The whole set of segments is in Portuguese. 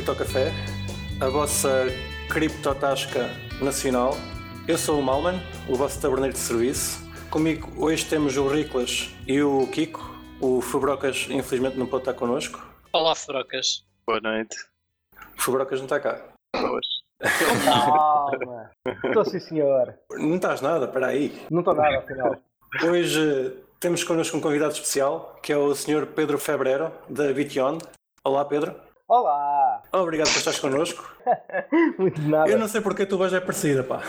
Criptocafé, a vossa criptotasca nacional. Eu sou o Malman, o vosso taberneiro de serviço. Comigo hoje temos o Riclas e o Kiko. O Fubrocas infelizmente não pode estar connosco. Olá, Fubrocas. Boa noite. O Fubrocas não está cá. Boas. Calma. Estou sim, senhor. Não estás nada, espera aí. Não estou nada, afinal. Hoje temos connosco um convidado especial, que é o Sr. Pedro Febrero, da Bityond. Olá, Pedro. Olá. Obrigado por estares connosco. Muito de nada. Eu não sei porque a tua voz é parecida, pá.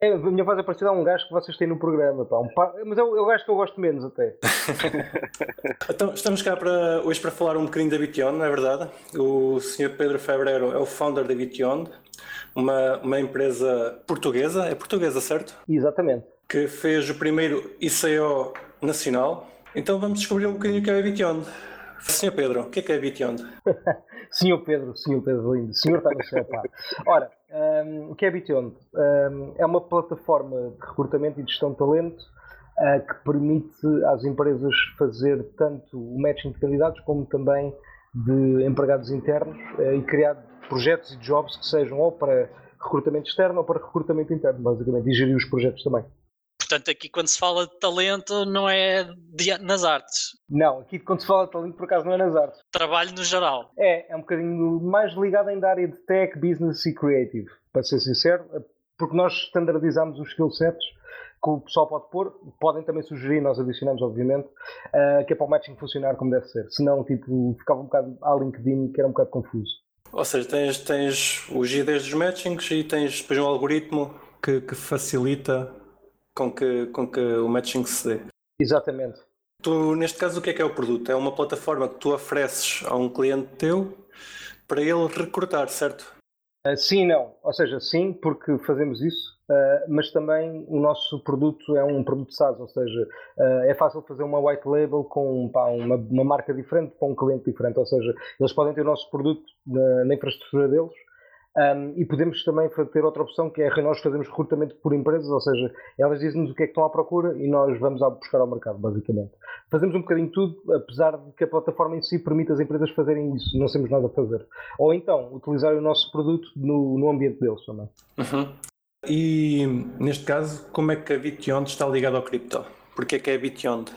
É, a minha voz é parecida a um gajo que vocês têm no programa, pá. Um Mas é o, é o gajo que eu gosto menos, até. Então, estamos cá para, hoje para falar um bocadinho da Bityond, não é verdade? O Sr. Pedro Febrero é o founder da Bityond, uma, uma empresa portuguesa, é portuguesa, certo? Exatamente. Que fez o primeiro ICO nacional. Então vamos descobrir um bocadinho o que é a Bityond. Sr. Pedro, o que é que é a Bityond? Senhor Pedro, senhor Pedro lindo. Senhor está no céu, pá. Ora, hum, o que é? Hum, é uma plataforma de recrutamento e gestão de talento ah, que permite às empresas fazer tanto o matching de candidatos como também de empregados internos ah, e criar projetos e jobs que sejam ou para recrutamento externo ou para recrutamento interno, basicamente, e gerir os projetos também. Portanto, aqui quando se fala de talento, não é de- nas artes. Não, aqui quando se fala de talento, por acaso não é nas artes. Trabalho no geral. É, é um bocadinho mais ligado ainda à área de tech, business e creative, para ser sincero, porque nós standardizamos os skill sets que o pessoal pode pôr, podem também sugerir, nós adicionamos, obviamente, ah, que é para o matching funcionar como deve ser. Senão, tipo, ficava um bocado à LinkedIn, que era um bocado confuso. Ou seja, tens, tens os IDs dos matchings e tens depois um algoritmo que, que facilita com que, com que o matching se dê. Exatamente. Tu, neste caso, o que é que é o produto? É uma plataforma que tu ofereces a um cliente teu para ele recrutar, certo? Uh, sim e não. Ou seja, sim, porque fazemos isso, uh, mas também o nosso produto é um produto SaaS, ou seja, uh, é fácil fazer uma white label com pá, uma, uma marca diferente para um cliente diferente. Ou seja, eles podem ter o nosso produto na, na infraestrutura deles. Um, e podemos também ter outra opção que é nós fazemos recrutamento por empresas, ou seja, elas dizem-nos o que é que estão à procura e nós vamos a buscar ao mercado, basicamente. Fazemos um bocadinho tudo, apesar de que a plataforma em si permite as empresas fazerem isso, não temos nada a fazer. Ou então, utilizar o nosso produto no, no ambiente deles também. Uhum. E, neste caso, como é que a Bityond está ligada ao cripto? Porquê é que é a Bityond?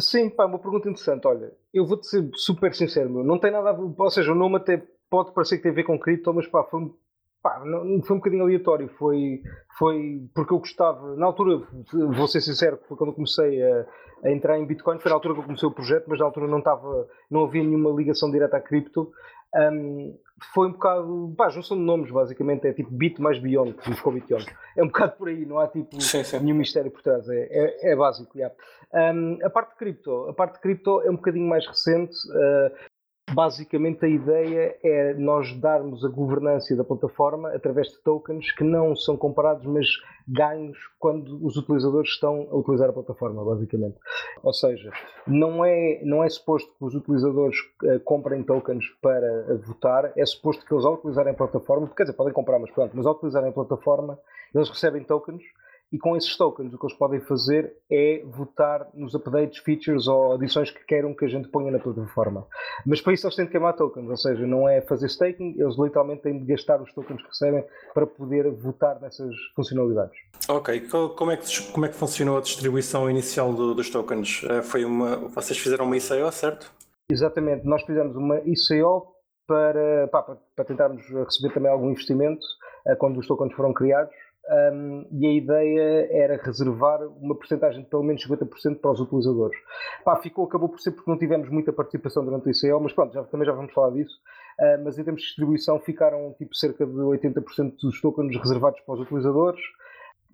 Sim, pá, uma pergunta interessante. Olha, eu vou-te ser super sincero, meu. Não tem nada a ver, ou seja, o nome até pode parecer que tem a ver com cripto, mas pá, foi, um- pá, não, foi um bocadinho aleatório. Foi, foi porque eu gostava, na altura, vou ser sincero, foi quando eu comecei a, a entrar em Bitcoin, foi na altura que eu comecei o projeto, mas na altura não estava, não havia nenhuma ligação direta à cripto. Um, foi um bocado, pá, junção de nomes, basicamente, é tipo Bit mais Beyond, que ficou Bityond. É um bocado por aí, não há tipo Sim, sim. nenhum mistério por trás, é, é, é básico. yeah. Um, a parte de cripto, a parte de cripto é um bocadinho mais recente. uh, basicamente a ideia é nós darmos a governança da plataforma através de tokens que não são comparados, mas ganhos quando os utilizadores estão a utilizar a plataforma, basicamente. Ou seja, não é, não é suposto que os utilizadores uh, comprem tokens para votar, é suposto que eles ao utilizarem a plataforma, quer dizer, podem comprar, mas pronto, mas ao utilizarem a plataforma, eles recebem tokens e com esses tokens o que eles podem fazer é votar nos updates, features ou adições que queiram que a gente ponha na plataforma. Mas para isso eles têm de queimar tokens, ou seja, não é fazer staking, eles literalmente têm de gastar os tokens que recebem para poder votar nessas funcionalidades. Ok, co- como é que, como é que funcionou a distribuição inicial do- dos tokens? Eh, Foi uma, vocês fizeram uma ICO, certo? Exatamente, nós fizemos uma ICO para, pá, para, para tentarmos receber também algum investimento eh, quando os tokens foram criados. Um, e a ideia era reservar uma porcentagem de pelo menos 50% para os utilizadores. Pá, ficou, acabou por ser porque não tivemos muita participação durante o ICO, mas pronto, já, também já vamos falar disso. Uh, mas em termos de distribuição ficaram tipo cerca de 80% dos tokens reservados para os utilizadores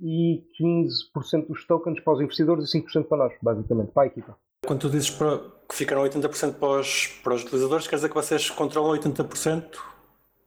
e 15% dos tokens para os investidores e 5% para nós, basicamente, para a equipa. Quando tu dizes para- que ficaram 80% para os, para os utilizadores, quer dizer que vocês controlam 80%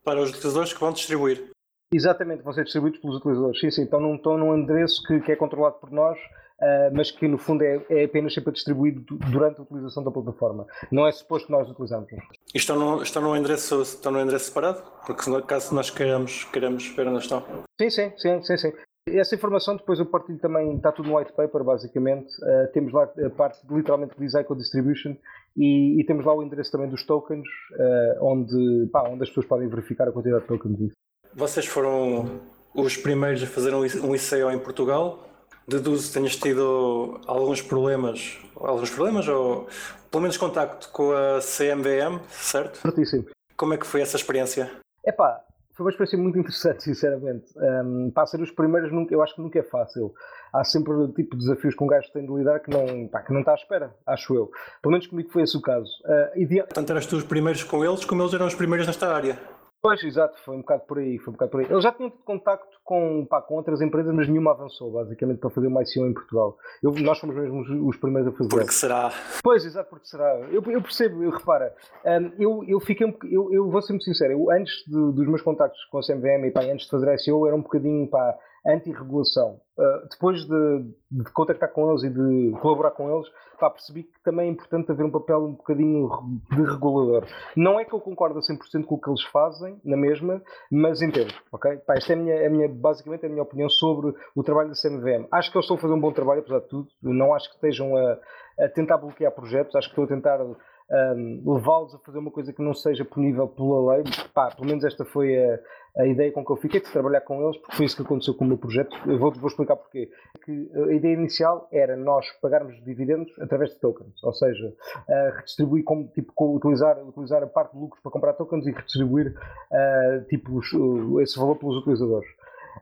para os utilizadores que vão distribuir. Exatamente, vão ser distribuídos pelos utilizadores. Sim, sim, estão num, estão num endereço que, que é controlado por nós, ah, mas que no fundo é, é apenas sempre distribuído du- durante a utilização da plataforma. Não é suposto que nós utilizamos. E estão num, estão num, endereço, estão num endereço separado? Porque se caso nós queiramos, queiramos ver onde estão. Sim, sim, sim, sim, sim. Essa informação depois eu partilho também, está tudo no white paper basicamente. Uh, temos lá a parte literalmente de Zyco Distribution e, e, temos lá o endereço também dos tokens, uh, onde, pá, onde as pessoas podem verificar a quantidade de tokens. Vocês foram os primeiros a fazer um ICO em Portugal. Deduzo que tenhas tido alguns problemas, alguns problemas ou pelo menos contacto com a CMVM, certo? Certíssimo. Como é que foi essa experiência? Epá, foi uma experiência muito interessante, sinceramente. Um, para ser os primeiros, nunca, eu acho que nunca é fácil. Há sempre tipo de desafios que um gajo tem de lidar que não, pá, que não está à espera, acho eu. Pelo menos comigo foi esse o caso. Uh, ideal... Tanto eras tu os primeiros com eles, como eles eram os primeiros nesta área. Pois, exato, foi um bocado por aí, foi um bocado por aí. Eles já tinham tido contacto com, pá, com outras empresas, mas nenhuma avançou, basicamente, para fazer uma ICO em Portugal. Eu, nós fomos mesmo os, os, primeiros a fazer. Porque será? Pois, exato, porque será. Eu, eu percebo, eu repara, um, eu, eu fiquei, eu, eu vou ser muito sincero, eu, antes de, dos meus contactos com a CMVM e pá, antes de fazer a ICO, era um bocadinho, pá, anti-regulação. Uh, depois de, de, contactar com eles e de colaborar com eles, pá, percebi que também é importante haver um papel um bocadinho de regulador. Não é que eu concordo a 100% com o que eles fazem, na mesma, mas entendo, ok? Pá, esta é a minha, é a minha, basicamente a minha opinião sobre o trabalho da CMVM. Acho que eles estão a fazer um bom trabalho, apesar de tudo. Não acho que estejam a, a tentar bloquear projetos, acho que estão a tentar um, levá-los a fazer uma coisa que não seja punível pela lei. Pá, pelo menos esta foi a, a ideia com que eu fiquei de trabalhar com eles, porque foi isso que aconteceu com o meu projeto. Eu vou, vou explicar porquê. Que a ideia inicial era nós pagarmos dividendos através de tokens, ou seja, uh, redistribuir como tipo utilizar, utilizar a parte de lucros para comprar tokens e redistribuir uh, tipo, uh, esse valor pelos utilizadores.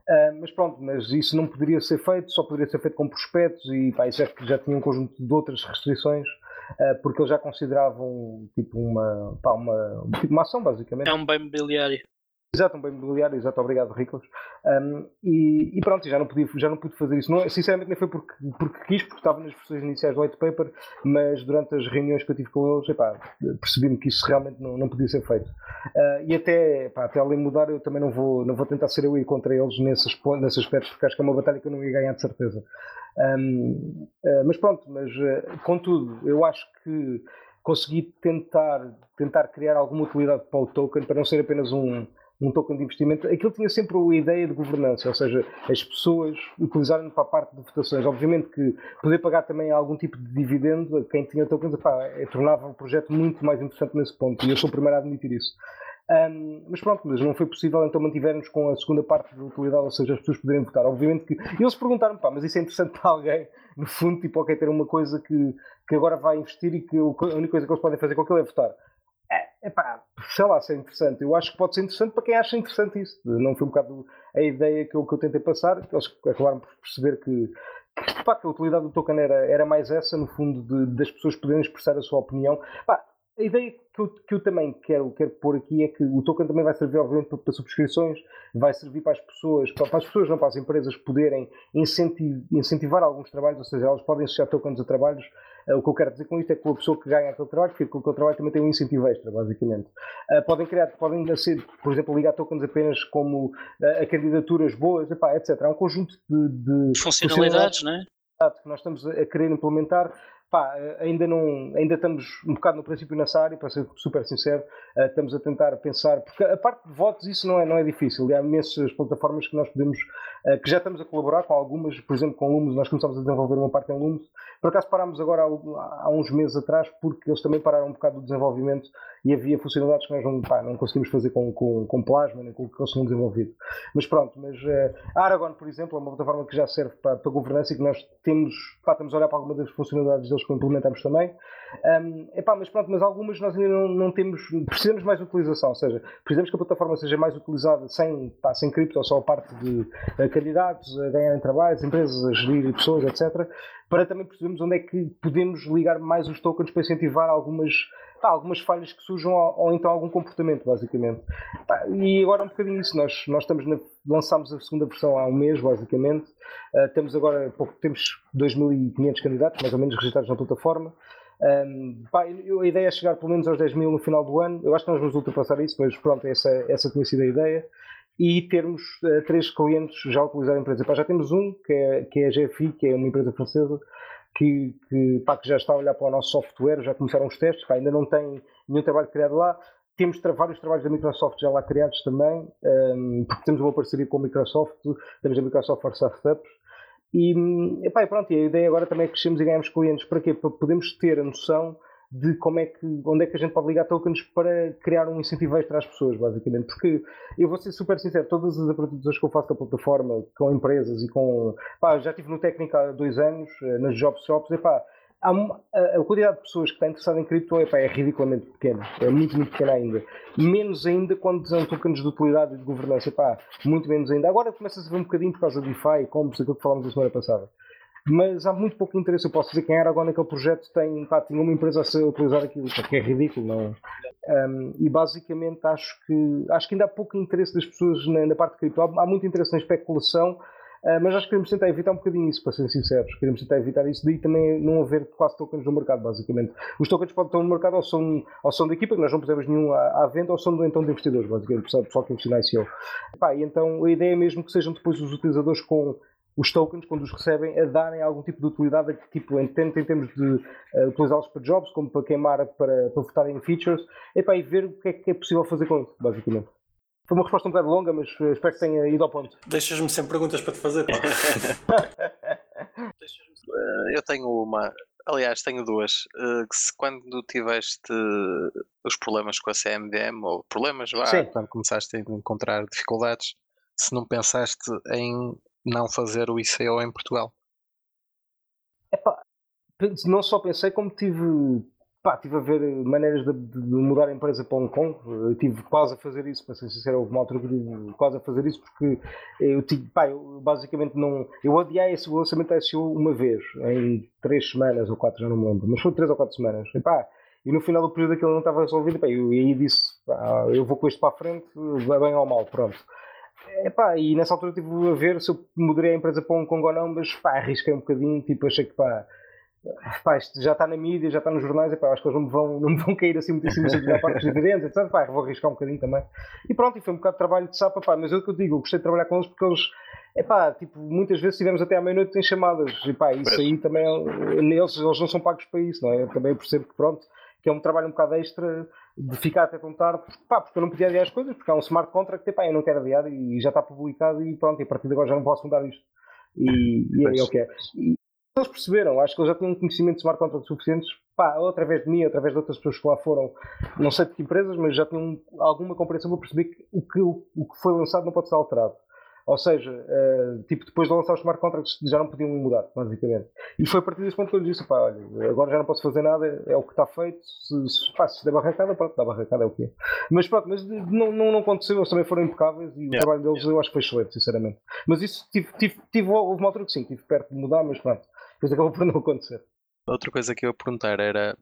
Uh, mas pronto, mas isso não poderia ser feito, só poderia ser feito com prospectos e pá, já, já tinha um conjunto de outras restrições porque eles já consideravam tipo uma, pá, uma, tipo uma ação basicamente. É um bem mobiliário. Exato, um bem imobiliário, exato, obrigado, Ricos. Um, e, e, pronto, já não, podia, já não pude fazer isso. Não, sinceramente, nem foi porque, porque quis, porque estava nas versões iniciais do white paper, mas durante as reuniões que eu tive com eles, percebi-me que isso realmente não, não podia ser feito. Uh, e até, epá, até além de mudar, eu também não vou, não vou tentar ser eu ir contra eles nesse, nesse aspecto, porque acho que é uma batalha que eu não ia ganhar de certeza. Um, uh, mas pronto, mas uh, contudo, eu acho que consegui tentar, tentar criar alguma utilidade para o token, para não ser apenas um um token de investimento, aquilo tinha sempre a ideia de governança, ou seja, as pessoas utilizarem para a parte de votações. Obviamente que poder pagar também algum tipo de dividendo a quem tinha tokens epá, é, tornava o projeto muito mais interessante nesse ponto, e eu sou o primeiro a admitir isso. Um, mas pronto, mas não foi possível, então mantivermos com a segunda parte da utilidade, ou seja, as pessoas poderem votar. Obviamente que. E eles perguntaram, pá, mas isso é interessante para alguém, no fundo, tipo, ok, ter uma coisa que, que agora vai investir e que a única coisa que eles podem fazer com aquilo é votar. Epá, sei lá se é interessante. Eu acho que pode ser interessante para quem acha interessante isso. Não foi um bocado a ideia que eu, que eu tentei passar, eles acabaram por perceber que, que, que a utilidade do token era, era mais essa, no fundo, de, das pessoas poderem expressar a sua opinião. Pá, a ideia que eu, que eu, também quero, quero pôr aqui é que o token também vai servir, obviamente, para, para subscrições, vai servir para as pessoas, para, para, as pessoas, não para as empresas, poderem incentivar, alguns trabalhos, ou seja, elas podem associar tokens a trabalhos Uh, o que eu quero dizer com isto é que a pessoa que ganha aquele trabalho, que fica com aquele trabalho, também tem um incentivo extra, basicamente. Uh, podem criar, podem ser, por exemplo, ligar tokens apenas como uh, a candidaturas boas, epá, etc. Há um conjunto de, de funcionalidades, funcionalidades, não é? que nós estamos a querer implementar pá, ainda não ainda estamos um bocado no princípio nessa área, para ser super sincero, uh, estamos a tentar pensar, porque a parte de votos isso não é, não é difícil, há imensas plataformas que nós podemos, uh, que já estamos a colaborar com algumas, por exemplo com Lumos, nós começamos a desenvolver uma parte em Lumos, por acaso parámos agora há, há, uns meses atrás, porque eles também pararam um bocado do desenvolvimento e havia funcionalidades que nós não, pá, não conseguimos fazer com, com, com Plasma, nem com o que eles tinham desenvolvido. Mas pronto, mas uh, a Aragon, por exemplo, é uma plataforma que já serve para, para governança e que nós temos, pá, estamos a olhar para algumas das funcionalidades deles que implementamos também. Um, epá, mas pronto, mas algumas nós ainda não, não, temos, precisamos mais de utilização, ou seja, precisamos que a plataforma seja mais utilizada sem, pá, sem cripto, só a parte de uh, candidatos a ganharem trabalhos, empresas a gerir pessoas, etc., para também percebermos onde é que podemos ligar mais os tokens para incentivar algumas, pá, algumas falhas que surjam ou, ou, então algum comportamento, basicamente. Pá, e agora um bocadinho isso, nós, nós estamos na, lançámos a segunda versão há um mês, basicamente. Uh, temos agora, pouco, temos 2.500 candidatos, mais ou menos, registrados na plataforma. Um, pá, eu, a ideia é chegar pelo menos aos 10 mil no final do ano. Eu acho que nós vamos ultrapassar isso, mas pronto, essa, essa tinha sido a ideia e termos uh, três clientes já a utilizar a empresa. Pá, já temos um, que é, que é a GFI, que é uma empresa francesa, que, que, pá, que já está a olhar para o nosso software, já começaram os testes, pá, ainda não tem nenhum trabalho criado lá. temos vários trabalhos da Microsoft já lá criados também, um, porque temos uma parceria com a Microsoft, temos a Microsoft for Startups, e, epá, pronto, e a ideia agora também é que crescemos e ganhamos clientes. Para quê? Para podermos ter a noção de como é que, onde é que a gente pode ligar tokens para criar um incentivo extra às pessoas, basicamente. Porque eu vou ser super sincero, todas as apresentações que eu faço da plataforma, com empresas e com. Pá, já estive no técnico há dois anos, eh, nas Job Shops, e pá, a, a, quantidade de pessoas que está interessada em cripto epá, é ridiculamente pequena, é muito, muito pequena ainda. Menos ainda quando são tokens de utilidade e de governança, epá, muito menos ainda. Agora começa-se a ver um bocadinho por causa de DeFi, como aquilo que falámos na semana passada. Mas há muito pouco interesse. Eu posso dizer quem era agora naquele projeto tem, pá, tinha uma empresa a ser, utilizar aquilo, que é ridículo, não é? um, E basicamente acho que, acho que ainda há pouco interesse das pessoas na, na parte de cripto. Há, há muito interesse na especulação Uh, mas acho que queremos tentar evitar um bocadinho isso, para ser sinceros. Queremos tentar evitar isso, daí também não haver quase tokens no mercado, basicamente. Os tokens podem estar no mercado ou são, ou são da equipa, que nós não pusemos nenhum à, à venda, ou são do, então de investidores, basicamente, pessoal, que investe na ICO. Epá, e então a ideia é mesmo que sejam depois os utilizadores com os tokens, quando os recebem, a darem algum tipo de utilidade, tipo, tanto em termos de uh, utilizá-los para jobs, como para queimar, para, para votar em features, epá, e ver o que é que é possível fazer com isso, basicamente. Foi uma resposta um bocado longa, mas eh, espero que tenha ido ao ponto. Deixas-me sem perguntas para te fazer. eu tenho uma, aliás, tenho duas. Eh, que se quando tiveste os problemas com a CMDM, ou problemas, vá, quando começaste a encontrar dificuldades, se não pensaste em não fazer o ICO em Portugal? Epá, não só pensei, como tive Pá, estive a ver maneiras de, de, mudar a empresa para Hong Kong. Eu tive quase a fazer isso, para ser sincero, houve uma altura que tive quase a fazer isso porque eu tive, pá, eu basicamente não. Eu adiei esse lançamento da SEO uma vez, em três semanas ou quatro, já não me lembro, mas foi três ou quatro semanas. E, e no final do período aquilo não estava resolvido, pá, eu, e aí disse: pá, eu vou com isto para a frente, bem ou mal, pronto. Epá, e nessa altura estive a ver se eu mudaria a empresa para Hong Kong ou não, mas pá, arrisquei um bocadinho, tipo, achei que pá pá, isto já está na mídia, já está nos jornais, acho que eles não me vão, não me vão cair assim muito em cima da parte dos dividendos, etc. Pá, vou arriscar um bocadinho também. E pronto, e foi um bocado de trabalho de sapa, pá, mas é o que eu digo, eu gostei de trabalhar com eles porque eles, epá, tipo, muitas vezes estivemos até à meia-noite em chamadas, e pá, isso aí também, eles, eles não são pagos para isso, não é? Eu também percebo que pronto, que é um trabalho um bocado extra de ficar até tão tarde, pá, porque eu não podia adiar as coisas, porque há um smart contract, epá, eu não quero adiar e já está publicado e pronto, e a partir de agora já não posso mudar isto. E, e é o que é. E, eles perceberam, acho que eles já tinham conhecimento de smart contracts suficientes, pá, ou através de mim, ou através de outras pessoas que lá foram, não sei de que empresas, mas já tinham alguma compreensão para perceber que o que, o que foi lançado não pode ser alterado. Ou seja, uh, tipo, depois de lançar os smart contracts já não podiam mudar, basicamente. E foi a partir desse ponto que eu lhe disse: pá, olha, agora já não posso fazer nada, é o que está feito. Se, se, pá, se der barracada, pronto, dá barracada, é o que é. Mas pronto, mas não, não, não aconteceu, eles também foram impecáveis e yeah. o trabalho deles eu acho que foi excelente, sinceramente. Mas isso, tive, tive, tive, houve uma altura que sim, estive perto de mudar, mas pronto, depois acabou por não acontecer. Outra coisa que eu ia perguntar era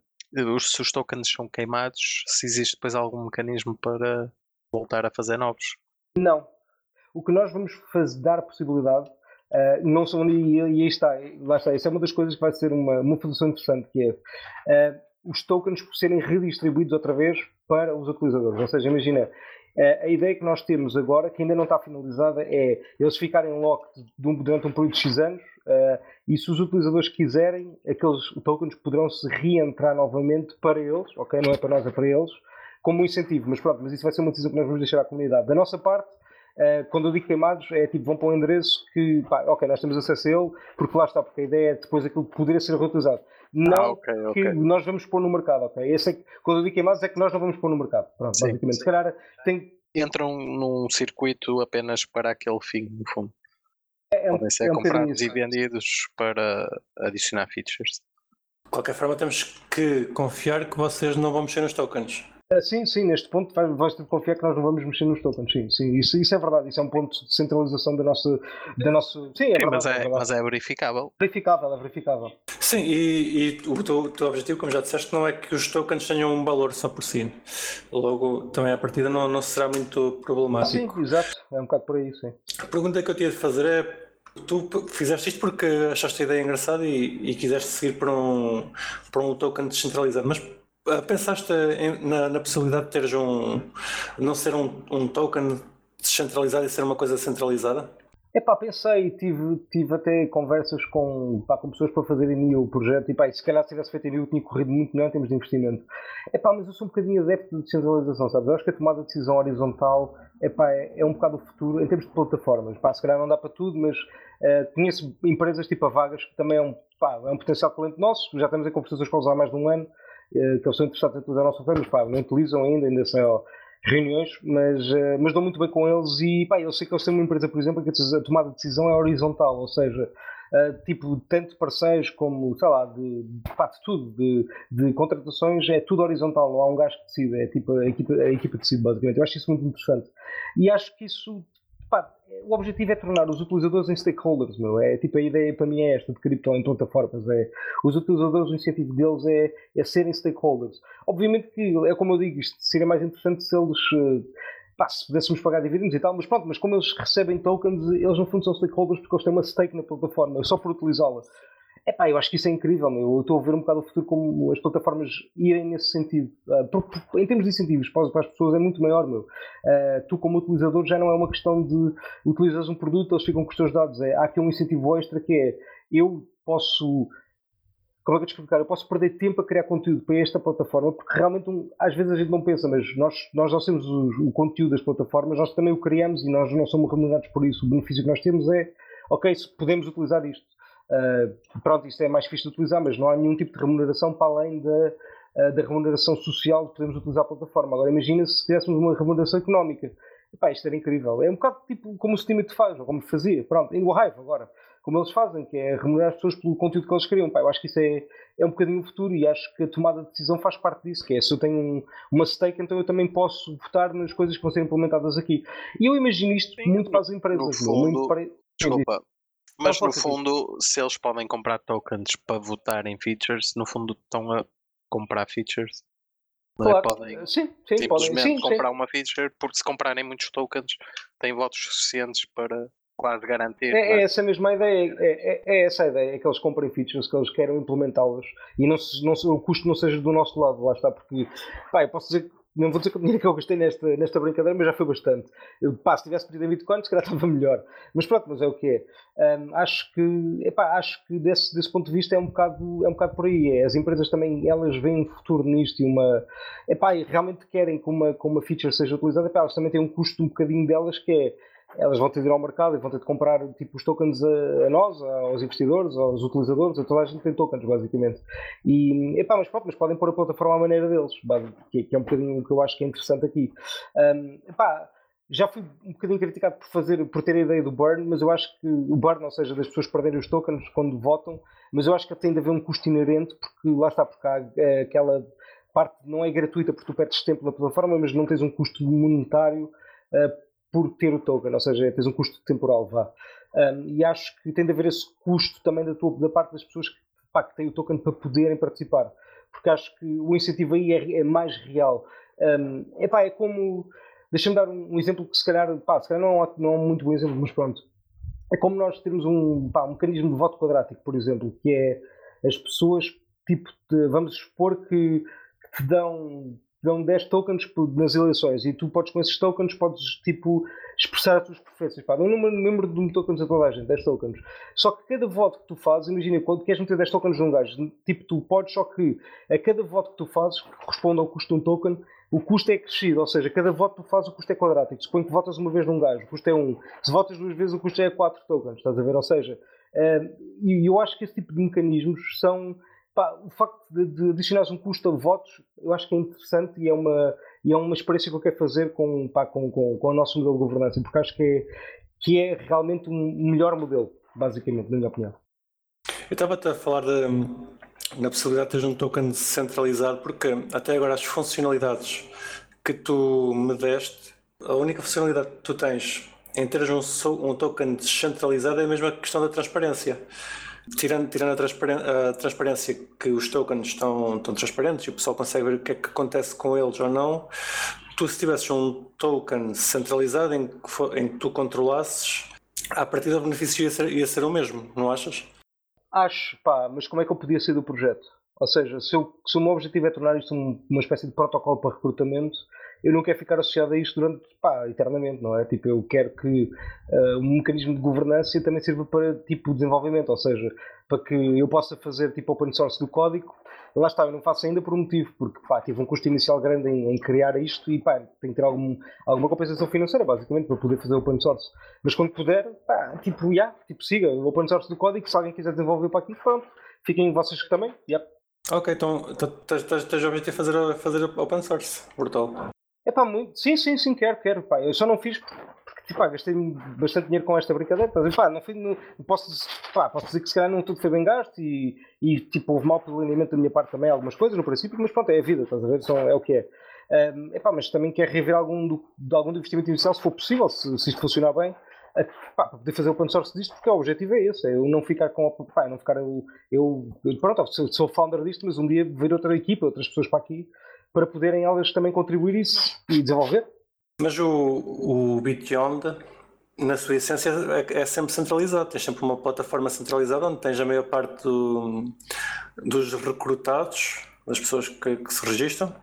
se os tokens são queimados, se existe depois algum mecanismo para voltar a fazer novos. Não, o que nós vamos fazer, dar possibilidade, uh, não são e, e aí está, lá está, isso é uma das coisas que vai ser uma, uma função interessante, que é uh, os tokens serem redistribuídos outra vez para os utilizadores. Ou seja, imagina, uh, a ideia que nós temos agora, que ainda não está finalizada, é eles ficarem locked durante um período de X anos e se os utilizadores quiserem, aqueles tokens poderão se reentrar novamente para eles, ok? Não é para nós, é para eles, como um incentivo. Mas pronto, mas isso vai ser uma decisão que nós vamos deixar à comunidade. Da nossa parte, Uh, quando eu digo queimados, é tipo, vão para um endereço que, pá, ok, nós temos acesso a ele, porque lá está, porque a ideia é depois aquilo poderia ser reutilizado. Não ah, okay, okay. que nós vamos pôr no mercado, ok? Esse é que, quando eu digo queimados, é que nós não vamos pôr no mercado. Pronto, sim, basicamente. Sim. Se calhar tem. Entram num circuito apenas para aquele fim, no fundo. É, é Podem ser é um comprados e vendidos para adicionar features. De qualquer forma, temos que confiar que vocês não vão mexer nos tokens. Ah, sim, sim, neste ponto vais, ter de confiar que nós não vamos mexer nos tokens, sim, sim, isso, isso é verdade, isso é um ponto de centralização da nossa, da nossa... Sim, é sim, verdade, mas, é, é mas é verificável. Verificável, é verificável. Sim, e, e o, teu, teu objetivo, como já disseste, não é que os tokens tenham um valor só por si, logo também a partida não, não será muito problemático. Sim, exato, é um bocado por aí, sim. A pergunta que eu tinha de fazer é Tu fizeste isto porque achaste a ideia engraçada e, e quiseste seguir para um, para um token descentralizado, mas pensaste em, na, na, possibilidade de teres um. não ser um, um token descentralizado e ser uma coisa centralizada? Epá, pensei, tive, tive até conversas com, pá, com pessoas para fazerem em o projeto e pá, se calhar se tivesse feito em mil tinha corrido muito melhor em termos de investimento. Epá, mas eu sou um bocadinho adepto de descentralização, sabes? Eu acho que a tomada de decisão horizontal epá, é, é um bocado o futuro em termos de plataformas. Pá, se calhar não dá para tudo, mas uh, conheço empresas tipo a Vagas que também é um, pá, é um potencial talento nosso, já estamos em conversações com eles há mais de um ano, que eles são interessados em utilizar a nossa mas pá, não utilizam ainda, ainda são reuniões, mas, uh, mas dou muito bem com eles e pá, eu sei que eles têm uma empresa, por exemplo, que a tomada de decisão é horizontal, ou seja, uh, tipo, tanto parceiros como, sei lá, de, pá, de tudo, de, de, contratações, é tudo horizontal, não há um gajo que decide, é tipo a equipa, a equipa decide, basicamente. Eu acho isso muito interessante. E acho que isso pá, o objetivo é tornar os utilizadores em stakeholders, meu. É, tipo, a ideia para mim é esta de cripto em plataformas. É, os utilizadores, o incentivo deles é, é serem stakeholders. Obviamente que, é como eu digo, isto seria mais interessante se eles. Eh, pá, se pudéssemos pagar dividendos e tal, mas pronto, mas como eles recebem tokens, eles no fundo são stakeholders porque eles têm uma stake na plataforma, só por utilizá-la. Epá, eu acho que isso é incrível, meu. eu estou a ver um bocado o futuro como as plataformas irem nesse sentido. Porque, em termos de incentivos para, as pessoas é muito maior, meu. Uh, tu como utilizador já não é uma questão de utilizas um produto, eles ficam com os teus dados. É, há aqui um incentivo extra que é eu posso como é que eu te explicar? Eu posso perder tempo a criar conteúdo para esta plataforma, porque realmente um, às vezes a gente não pensa, mas nós, nós não temos o, o, conteúdo das plataformas, nós também o criamos e nós não somos remunerados por isso. O benefício que nós temos é, ok, podemos utilizar isto. Uh, pronto, isto é mais fixe de utilizar, mas não há nenhum tipo de remuneração para além da, uh, da remuneração social que podemos utilizar a plataforma. Agora imagina se tivéssemos uma remuneração económica. Epá, isto era incrível. É um bocado tipo como o Steam faz, ou como fazia, pronto, em Hive agora, como eles fazem, que é remunerar as pessoas pelo conteúdo que eles criam. Epá, eu acho que isso é, é um bocadinho o futuro e acho que a tomada de decisão faz parte disso, que é se eu tenho um, uma stake, então eu também posso votar nas coisas que vão ser implementadas aqui. E eu imagino isto Sim, muito para as empresas. Fundo, muito para... Desculpa, mas no fundo, se eles podem comprar tokens para votar em features, no fundo estão a comprar features. É? Claro. Podem sim, sim, simplesmente podem. Sim, comprar sim. uma feature, porque se comprarem muitos tokens, têm votos suficientes para quase garantir. É, é essa mesma ideia, é, é, é, essa a ideia, é que eles comprem features, que eles queiram implementá-las e não, não, o custo não seja do nosso lado, lá está, porque pá, eu posso dizer que não vou dizer que o dinheiro que eu gastei nesta, nesta brincadeira, mas já foi bastante. Eu, pá, se tivesse pedido em Bitcoin, se calhar estava melhor. Mas pronto, mas é o que é. Um, acho que, epá, acho que desse, desse ponto de vista é um bocado, é um bocado por aí. É, as empresas também, elas veem um futuro nisto e uma, epá, e realmente querem que uma, que uma feature seja utilizada. Epá, elas também têm um custo um bocadinho delas que é elas vão ter de ir ao mercado e vão ter de comprar tipo, os tokens a, a, nós, aos investidores, aos utilizadores, a toda a gente tem tokens, basicamente. E, epá, mas pronto, mas podem pôr a plataforma à maneira deles, que, que é um bocadinho o que eu acho que é interessante aqui. Um, epá, já fui um bocadinho criticado por fazer, por ter a ideia do burn, mas eu acho que o burn, ou seja, das pessoas perderem os tokens quando votam, mas eu acho que tem de haver um custo inerente, porque lá está, porque há é, aquela parte não é gratuita porque tu perdes tempo na plataforma, mas não tens um custo monetário uh, por ter o token, ou seja, tens um custo temporal, vá. Um, e acho que tem de haver esse custo também da, tua, da parte das pessoas que, pá, que têm o token para poderem participar, porque acho que o incentivo aí é, é mais real. Um, epá, é como. Deixa-me dar um, um, exemplo que se calhar, pá, se calhar não, é, não é um muito bom exemplo, mas pronto. É como nós termos um, pá, um mecanismo de voto quadrático, por exemplo, que é as pessoas, tipo, de, vamos supor que, que te dão dão 10 tokens nas eleições e tu podes com esses tokens podes tipo expressar as tuas preferências. Pá, dá um número de tokens a toda a gente, 10 tokens. Só que cada voto que tu fazes, imagina, quando queres meter 10 tokens num gajo, tipo, tu podes, só que a cada voto que tu fazes, corresponde ao custo de um token, o custo é crescido, ou seja, cada voto que tu fazes, o custo é quadrático. Suponho que votas uma vez num gajo, o custo é 1. Se votas duas vezes, o custo é 4 tokens, estás a ver? Ou seja, uh, e eu acho que esse tipo de mecanismos são pá, o facto de, de adicionares um custo a votos, eu acho que é interessante e é uma, e é uma experiência que eu quero fazer com, pá, com, com, com o nosso modelo de governança, porque acho que é, que é realmente um melhor modelo, basicamente, na minha opinião. Eu estava-te a falar de, na possibilidade de ter um token centralizado, porque até agora as funcionalidades que tu me deste, a única funcionalidade que tu tens em teres um, um token descentralizado é a mesma questão da transparência. Tirando, tirando a, transparência, a, transparência que os tokens estão, estão transparentes e o pessoal consegue ver o que é que acontece com eles ou não, tu se tivesses um token centralizado em que, for, em que tu controlasses, a partir do benefício ia ser, ia ser o mesmo, não achas? Acho, pá, mas como é que eu podia ser do projeto? Ou seja, se, eu, se o meu objetivo é tornar isto uma espécie de protocolo para recrutamento, eu não quero ficar associado a isto durante, pá, eternamente, não é? Tipo, eu quero que uh, um mecanismo de governança também sirva para, tipo, desenvolvimento, ou seja, para que eu possa fazer, tipo, open source do código. Lá está, eu não faço ainda por um motivo, porque, pá, tive um custo inicial grande em, em criar isto e, pá, tenho que ter algum, alguma compensação financeira, basicamente, para poder fazer open source. Mas quando puder, pá, tipo, yeah, tipo, siga open source do código, se alguém quiser desenvolver para aqui, pronto, fiquem vocês também. Yeah. Ok, então tens o objetivo fazer, fazer open source, brutal. Muito. Sim, sim, sim, quero, quero. Pá. Eu só não fiz porque tipo, pá, gastei bastante dinheiro com esta brincadeira. Mas, pá, não fui, não, posso, pá, posso dizer que se calhar não tudo foi bem gasto e, e tipo, houve mau planeamento da minha parte também, algumas coisas no princípio, mas pronto, é a vida, estás a ver? Só é o que é. Um, epá, mas também quero rever algum do, de algum do investimento inicial, se for possível, se, se isto funcionar bem, a, para poder fazer open source disto, porque o objetivo é esse, é eu não ficar com pá, não ficar eu, eu pronto, sou founder disto, mas um dia ver outra equipa, outras pessoas para aqui para poderem elas também contribuir isso e desenvolver. Mas o, o na sua essência, é, é, sempre centralizado. Tens sempre uma plataforma centralizada onde tens a maior parte do, dos recrutados, das pessoas que, que, se registram,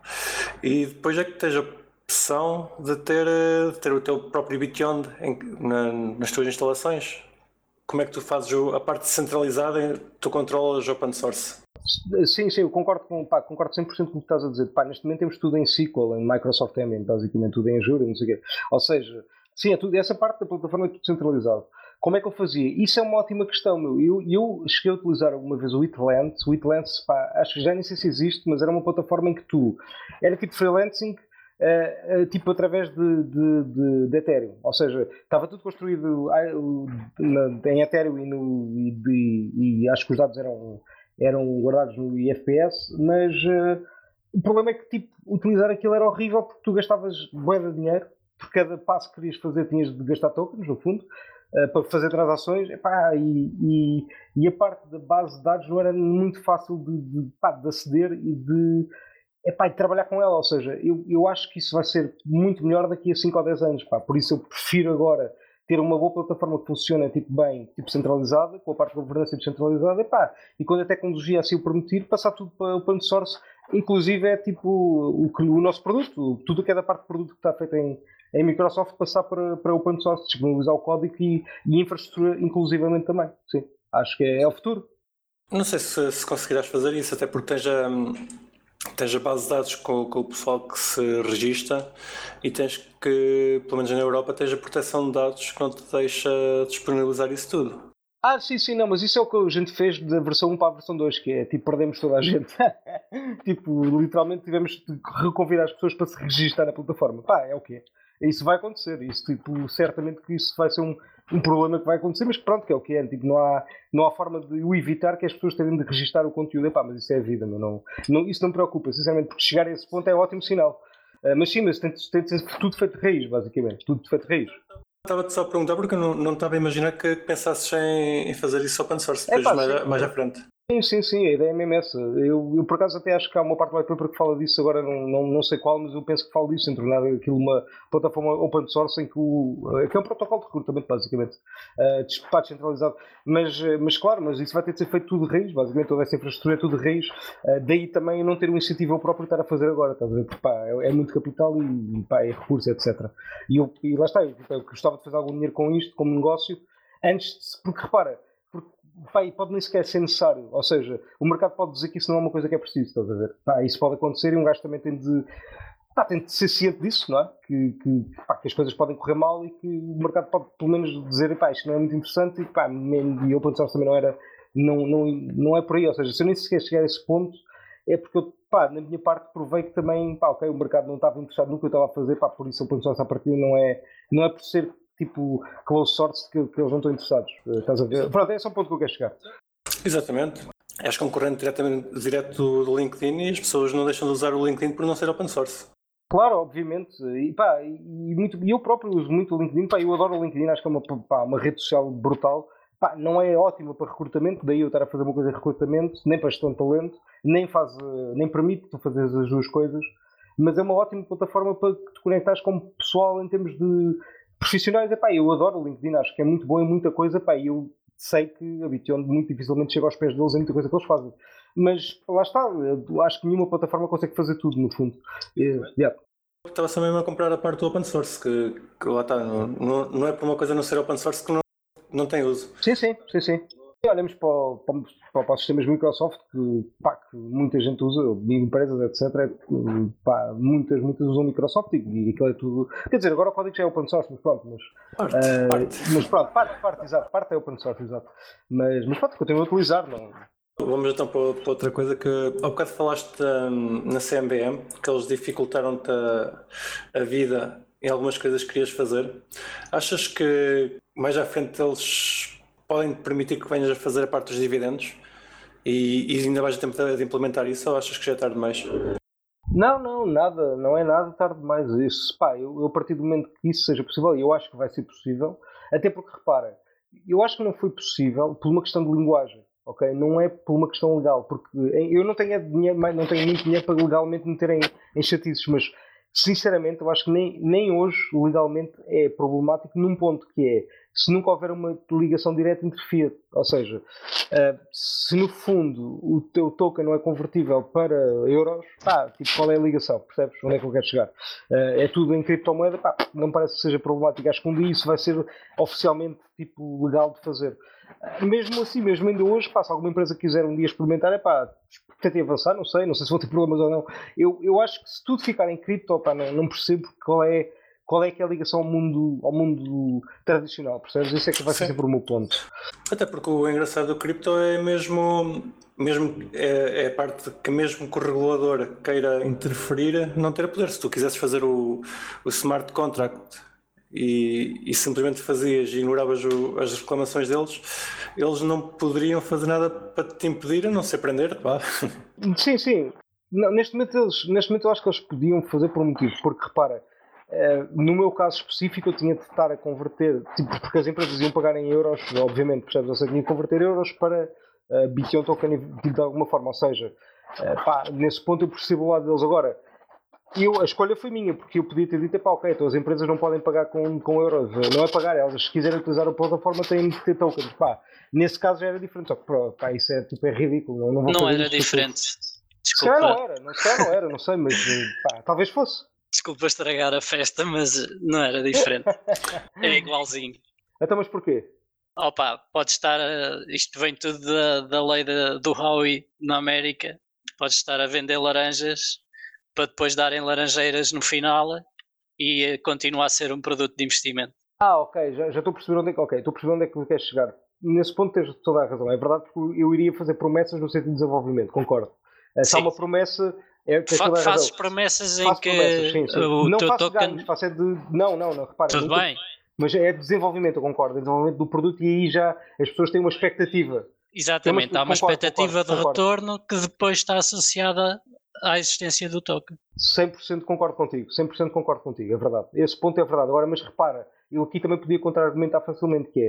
e depois é que tens a opção de ter, de ter o teu próprio Beyond na, nas tuas instalações. Como é que tu fazes a parte centralizada? Tu controlas open source? Sim, sim, eu concordo, com, pá, concordo 100% com o que estás a dizer. Pá, neste momento temos tudo em SQL, em Microsoft Ambient, basicamente tudo em Azure, não sei o quê. Ou seja, sim, é tudo, essa parte da plataforma é tudo centralizado. Como é que eu fazia? Isso é uma ótima questão, meu. Eu, eu cheguei a utilizar uma vez o Witland. O Witland, pá, acho que já nem sei se existe, mas era uma plataforma em que tu, era tipo freelancing, Uh, uh, tipo através de, de, de, de, Ethereum. Ou seja, estava tudo construído na, em Ethereum e, no, e, e, acho que os dados eram eram guardados no IFPS, mas uh, o problema é que tipo, utilizar aquilo era horrível porque tu gastavas bué de dinheiro, por cada passo que querias fazer tinhas de gastar tokens, no fundo, uh, para fazer transações, epá, e, e, e, a parte da base de dados não era muito fácil de, de, pá, de aceder e de, epá, de trabalhar com ela, ou seja, eu, eu acho que isso vai ser muito melhor daqui a 5 ou 10 anos, pá, por isso eu prefiro agora ter uma boa plataforma que funciona tipo bem, tipo centralizada, com a parte da governança descentralizada, e pá, e quando a tecnologia assim o permitir, passar tudo para o open source, inclusive é tipo o, o nosso produto, tudo que é da parte do produto que está feito em, em Microsoft, passar para, para open source, disponibilizar o código e, e infraestrutura inclusivamente também, sim, acho que é, é o futuro. Não sei se, se conseguirás fazer isso, até porque tens a, tens a base de dados com, com, o pessoal que se registra e tens que, pelo menos na Europa, tens a proteção de dados que não te deixa disponibilizar isso tudo. Ah, sim, sim, não, mas isso é o que a gente fez da versão 1 para a versão 2, que é tipo, perdemos toda a gente. tipo, literalmente tivemos de reconvidar as pessoas para se registrar na plataforma. Pá, é o quê? Isso vai acontecer, isso, tipo, certamente que isso vai ser um, um problema que vai acontecer, mas pronto, que é o que é. Tipo, não, há, não há forma de o evitar que as pessoas tenham de registrar o conteúdo. Epá, mas isso é a vida, não, não, isso não me preocupa, sinceramente, porque chegar a esse ponto é um ótimo sinal. Uh, mas sim, mas tem, tem de ser tudo feito de raiz, basicamente. Tudo feito de raiz. Estava-te só a perguntar porque eu não, não estava a imaginar que pensasses em, em fazer isso open source depois é, pá, mais, mais à frente. Sim, sim, sim, a ideia é mesmo essa. Eu, eu por acaso até acho que há uma parte do paper que fala disso, agora não, não, não sei qual, mas eu penso que fala disso, em tornar aquilo uma plataforma open source em que o. que é um protocolo de recrutamento, basicamente, uh, despacho centralizado. Mas, mas claro, mas isso vai ter de ser feito tudo de raiz, basicamente toda essa infraestrutura é tudo de raiz. Uh, daí também não ter um incentivo ao próprio estar a fazer agora, estás a ver? Porque, pá, é, é, muito capital e pá, é recurso, etc. E, eu, e lá está, eu, eu gostava de fazer algum dinheiro com isto, como negócio, antes, de, porque repara pá, pode nem sequer ser necessário. Ou seja, o mercado pode dizer que isso não é uma coisa que é preciso, estás a ver? Pá, isso pode acontecer e um gajo também tem de, pá, tem de ser ciente disso, não é? Que, que, pá, que, as coisas podem correr mal e que o mercado pode pelo menos dizer, pá, isto não é muito interessante e, pá, e open source também não era, não, não, não é por aí. Ou seja, se eu nem sequer chegar a esse ponto, é porque eu, pá, na minha parte provei que também, pá, ok, o mercado não estava interessado no que eu estava a fazer, pá, por isso open source a partir não é, não é por ser tipo close source que, que eles não estão interessados. Eh, estás a ver? Pronto, é só um ponto que eu quero chegar. Exatamente. És concorrente diretamente, direto do LinkedIn e as pessoas não deixam de usar o LinkedIn por não ser open source. Claro, obviamente. E, pá, e, muito, e eu próprio uso muito o LinkedIn. Pá, eu adoro o LinkedIn, acho que é uma, pá, uma rede social brutal. Pá, não é ótima para recrutamento, daí eu estar a fazer uma coisa de recrutamento, nem para gestão de talento, nem, faz, nem permite tu fazeres as duas coisas, mas é uma ótima plataforma para que te conectares com pessoal em termos de profissionais, epá, eu adoro o LinkedIn, acho que é muito bom em muita coisa, epá, eu sei que a Bition muito dificilmente chega aos pés deles em muita coisa que eles fazem. Mas lá está, acho que nenhuma plataforma consegue fazer tudo, no fundo. Yeah. Estava só mesmo a comprar a parte do open source, que, que lá está, não, não, é por uma coisa não ser open source que não, não tem uso. Sim, sim, sim, sim. E olhamos para, para, para, os sistemas Microsoft que, pá, que muita gente usa, empresas, etc. Pá, muitas, muitas usam Microsoft e, e aquilo é tudo. Quer dizer, agora o código já é open source, mas pronto, mas. Parte, uh, parte. Mas pronto, parte, parte, exato, parte é open source, exato. Mas, mas pronto, continuo a utilizar, não. Vamos então para, para outra coisa que ao bocado falaste um, na CMBM, que eles dificultaram-te a, a vida em algumas coisas que querias fazer. Achas que mais à frente eles podem permitir que venhas a fazer a parte dos dividendos e, e ainda vais a tempo de implementar isso ou achas que já é tarde demais? Não, não, nada, não é nada tarde demais isso. Pá, eu, eu a partir do momento que isso seja possível, e eu acho que vai ser possível, até porque repara, eu acho que não foi possível por uma questão de linguagem, ok? Não é por uma questão legal, porque eu não tenho dinheiro, não tenho muito dinheiro para legalmente meter em, em chatices, mas sinceramente eu acho que nem, nem hoje legalmente é problemático num ponto que é se nunca houver uma ligação direta entre fiat, ou seja, uh, se no fundo o teu token não é convertível para euros, pá, tipo, qual é a ligação? Percebes? Onde é que eu quero chegar? Uh, é tudo em criptomoeda, pá, não parece que seja problemático. Acho que um dia isso vai ser oficialmente tipo, legal de fazer. Mesmo assim, mesmo ainda hoje, pá, se alguma empresa quiser um dia experimentar, é pá, tentei avançar, não sei, não sei se vou ter problemas ou não. Eu, eu acho que se tudo ficar em cripto, pá, não, não percebo qual é qual é que é a ligação ao mundo, ao mundo tradicional, percebes? Isso é que vai ser sempre o meu ponto. Até porque o engraçado do cripto é mesmo, mesmo é, é, a parte que mesmo que o regulador queira interferir, não ter poder. Se tu quisesses fazer o, o smart contract e, e simplesmente fazias e ignoravas o, as reclamações deles, eles não poderiam fazer nada para te impedir, a não ser prender, pá. Sim, sim. Não, neste, momento eles, neste momento eu acho que eles podiam fazer por um motivo, porque repara, no meu caso específico, eu tinha de estar a converter, tipo, porque as empresas iam pagar em euros, obviamente, percebes? Ou seja, tinha de converter euros para uh, Bitcoin token de alguma forma. Ou seja, uh, pá, nesse ponto eu percebo o lado deles. Agora, eu, a escolha foi minha, porque eu podia ter dito, pá, ok, então as empresas não podem pagar com, com euros, não é pagar, elas se quiserem utilizar a plataforma têm de ter tokens. Pá, nesse caso já era diferente, só que pá, isso é, tipo, é ridículo. Não, não, não era diferente. Desculpa. Se calhar não era, não, se não era, não sei, mas pá, talvez fosse. Desculpa estragar a festa, mas não era diferente. É igualzinho. Então, mas porquê? Opa, pode estar. isto vem tudo da, da lei do Howie na América. Pode estar a vender laranjas para depois darem laranjeiras no final e continuar a ser um produto de investimento. Ah, ok, já, já estou a perceber onde é que, okay, estou a perceber onde é que queres chegar. Nesse ponto tens toda a razão. É verdade que eu iria fazer promessas no sentido de desenvolvimento, concordo. Se há uma promessa, é, Fa fazes promessas em faço que promessas, sim, sim. o não teu faço token... ganhos, faço é de... Não, não, não, repara. Tudo bem. Mas é de desenvolvimento, eu concordo, é desenvolvimento do produto e aí já as pessoas têm uma expectativa. Exatamente, uma, há uma concordo, expectativa concordo, de concordo. retorno que depois está associada à existência do token. 100% concordo contigo, 100% concordo contigo, é verdade. Esse ponto é verdade. Agora, mas repara, eu aqui também podia contra-argumentar facilmente que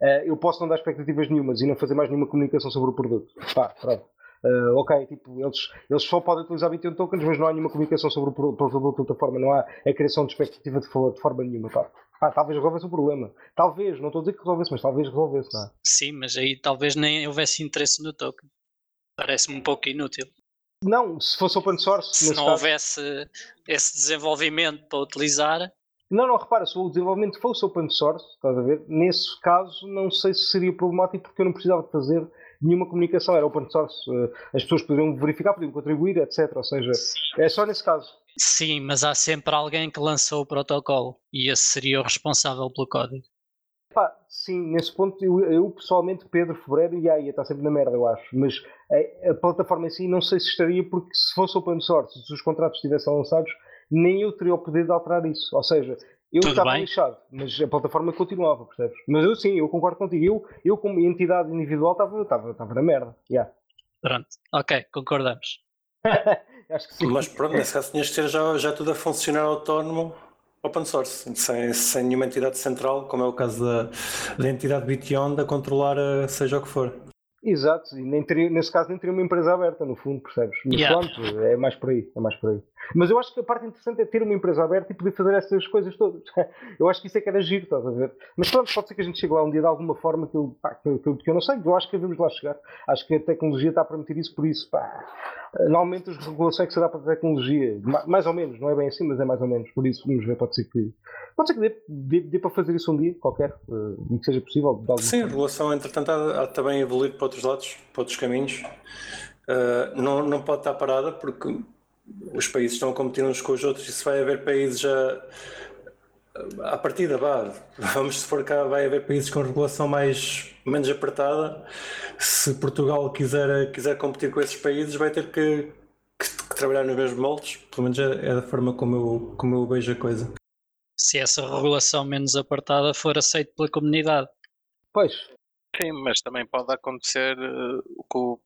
é, uh, eu posso não dar expectativas nenhumas e não fazer mais nenhuma comunicação sobre o produto. Pá, pronto. Uh, ok, tipo, eles, eles só podem utilizar 21 tokens, mas não há nenhuma comunicação sobre o produto da plataforma, não há a criação de expectativa de, de forma nenhuma. Ah, talvez resolvesse o problema. Talvez, não estou a dizer que resolvesse, mas talvez resolvesse, não é? Sim, mas aí talvez nem houvesse interesse no token. Parece-me um pouco inútil. Não, se fosse open source. Se não caso... houvesse esse desenvolvimento para utilizar. Não, não, repara, se o desenvolvimento fosse open source, estás a ver? Nesse caso, não sei se seria problemático porque eu não precisava de fazer nenhuma comunicação, era open source, eh, as pessoas poderiam verificar, podiam contribuir, etc. Ou seja, é só nesse caso. Sim, mas há sempre alguém que lançou o protocolo e esse seria o responsável pelo código. Pá, sim, nesse ponto eu, eu, pessoalmente, Pedro Fevereiro, e aí está sempre na merda, eu acho. Mas a, a, plataforma em si não sei se estaria, porque se fosse open source, se os contratos estivessem lançados, nem eu teria o poder de alterar isso. Ou seja, eu Tudo estava bem? lixado, mas a plataforma continuava, percebes? Mas eu sim, eu concordo contigo. Eu, eu como entidade individual, estava, estava, estava na merda. Yeah. Pronto, ok, concordamos. Acho que sim. Mas pronto, nesse caso tinhas de ter já, já tudo a funcionar autónomo open source, sem, sem nenhuma entidade central, como é o caso da, da entidade Bition, a controlar seja o que for. Exato, e nem teria, nesse caso nem teria uma empresa aberta, no fundo, percebes? Mas yeah. pronto, é mais por aí, é mais por aí. Mas eu acho que a parte interessante é ter uma empresa aberta e poder fazer essas coisas todas. Eu acho que isso é que era giro, estás a ver? Mas pronto, pode ser que a gente chegue lá um dia de alguma forma que eu, pá, que, eu, que eu não sei, eu acho que devemos lá chegar. Acho que a tecnologia está a permitir isso por isso, pá. Normalmente as regulações que se dá para a tecnologia, mais ou menos, não é bem assim, mas é mais ou menos, por isso vamos ver, pode ser que pode ser que dê, dê, dê para fazer isso um dia, qualquer, uh, que seja possível. Sim, a regulação entretanto há, há também evoluído para outros lados, para outros caminhos. Uh, não, não pode estar parada porque os países estão a competir uns com os outros e se vai haver países já à partida, vá, vamos se for cá, vai haver países com regulação mais, menos apertada. Se Portugal quiser, quiser competir com esses países, vai ter que, que, que trabalhar nos mesmos moldes. Pelo menos é, é, da forma como eu, como eu vejo a coisa. Se essa regulação menos apertada for aceita pela comunidade. Pois. Sim, mas também pode acontecer o que o,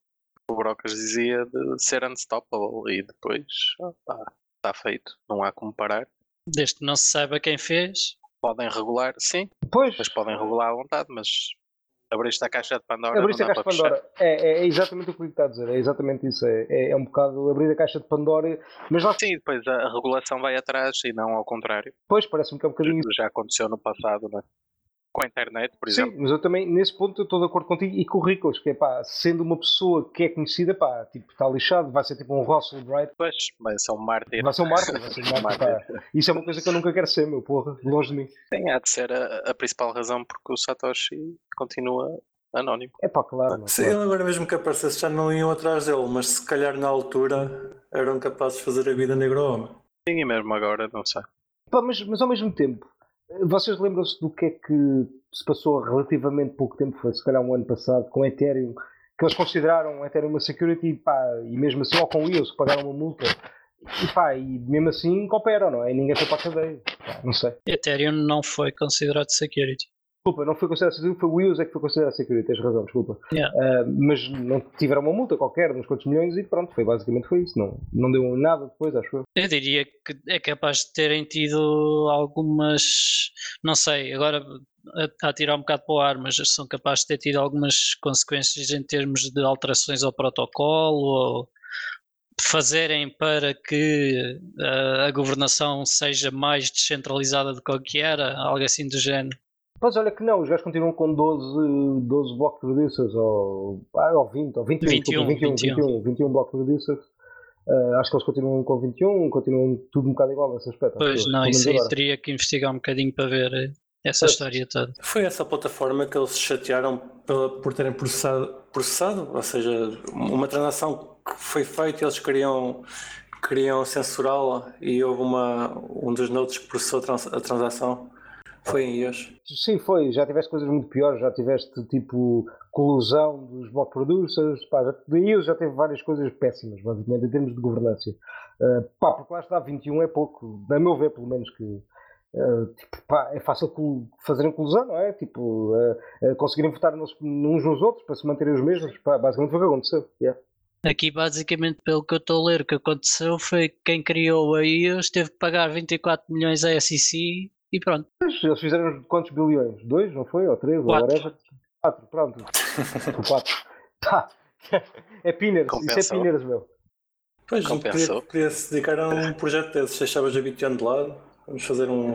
o Brocas dizia de ser unstoppable e depois está feito, não há como parar. Desde que não se saiba quem fez. Podem regular, sim. Pois. Mas podem regular à vontade, mas abriste a caixa de Pandora. Abriste a caixa de Pandora. É, é, é, exatamente o que o está a dizer. É exatamente isso. É, é, é, um bocado abrir a caixa de Pandora. Mas lá... Sim, depois a regulação vai atrás e não ao contrário. Pois, parece-me que é um bocadinho. Já aconteceu no passado, não é? Com a internet, por Sim, exemplo. mas eu também, nesse ponto, estou de acordo contigo e com currículos, que é pá, sendo uma pessoa que é conhecida, pá, tipo, está lixado, vai ser tipo um Russell Bright. Pois, vai ser um mártir. Vai ser um mártir, vai ser um mártir, Isso é uma coisa que eu nunca quero ser, meu porra, longe de mim. Tem, há de ser a, a principal razão porque o Satoshi continua anónimo. É pá, claro. Não, Sim, agora mesmo que aparecesse já não iam atrás dele, mas se calhar na altura eram capazes de fazer a vida negra ao homem. Sim, e mesmo agora, não sei. Pá, mas, mas ao mesmo tempo, vocês lembram-se do que é que se passou relativamente pouco tempo, foi se calhar um ano passado, com Ethereum, que eles consideraram Ethereum uma security pá, e mesmo assim, ou com eles, que pagaram uma multa, e pá, e mesmo assim cooperam, não é? E ninguém foi para a cadeia, não sei. Ethereum não foi considerado security. Desculpa, não foi considerado security, foi o é que foi considerado security, tens razão, desculpa. Yeah. Uh, mas não tiveram uma multa qualquer, uns quantos milhões, e pronto, foi basicamente foi isso. Não, não deu nada depois, acho eu. Eu diria que é capaz de terem tido algumas, não sei, agora a, a tirar um bocado para o ar, mas são capazes de ter tido algumas consequências em termos de alterações ao protocolo ou fazerem para que uh, a governação seja mais descentralizada do que era, algo assim do género. Mas olha que não, os gajos continuam com 12, 12 block producers, ou, ah, ou 20, ou 21, 21, 21, 21, 21, 21 block producers. Uh, acho que eles continuam com 21, continuam tudo um bocado igual nesse aspecto. Pois não, isso aí teria que investigar um bocadinho para ver eh, essa pois. história toda. Foi essa plataforma que eles se chatearam por terem processado, processado, ou seja, uma transação que foi feita e eles queriam, queriam censurá-la e houve uma, um dos notes que processou a transação. Foi em IOS? Sim, foi. Já tiveste coisas muito piores. Já tiveste tipo colusão dos block producers. Pá, já, de IOS já teve várias coisas péssimas, basicamente, em termos de governança. Uh, pá, porque lá está, 21 é pouco. A meu ver, pelo menos, que. Uh, tipo, pá, é fácil fazerem colusão, não é? Tipo, uh, conseguirem votar nos, uns nos outros para se manterem os mesmos. Pá, basicamente foi o que aconteceu. Yeah. Aqui, basicamente, pelo que eu estou a ler, o que aconteceu foi que quem criou a IOS teve que pagar 24 milhões à SEC e pronto. Eles fizeram quantos bilhões? Dois, não foi? Ou três? Quatro. Ou whatever? Quatro, pronto. quatro. Tá. É Pinners, Compensou. isso é Pinners, meu. Pois, podia, podia se dedicar a um projeto desses, deixavas a Bitcoin de lado. Vamos fazer um.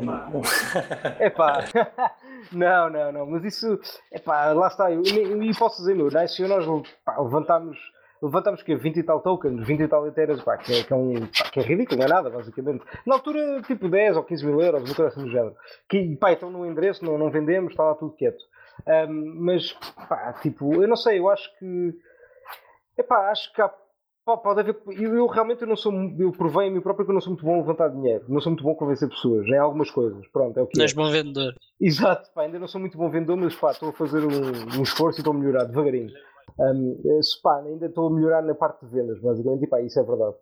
É pá, não, não, não, mas isso, é pá, lá está. E posso dizer, meu, na nós pá, levantámos levantamos que 20 e tal tokens, 20 e tal eteras, pá, que, é, que, é um, pá, que é ridículo, não é nada, basicamente. Na altura, tipo 10 ou 15 mil euros, uma coisa assim do género. Que, pá, estão no endereço, não, não vendemos, está lá tudo quieto. Um, mas, pá, tipo, eu não sei, eu acho que. Epá, acho que há pode haver. Eu, eu, realmente eu não sou. Eu provei a mim próprio que eu não sou muito bom a levantar dinheiro. Não sou muito bom a convencer pessoas em algumas coisas. Pronto, é o que. Não és bom vendedor. Exato, pá, ainda não sou muito bom vendedor, mas pá, estou a fazer um, um esforço e estou a melhorar devagarinho. Um, eh, pá, ainda estou a melhorar na parte de vendas, basicamente, e pá, isso é verdade.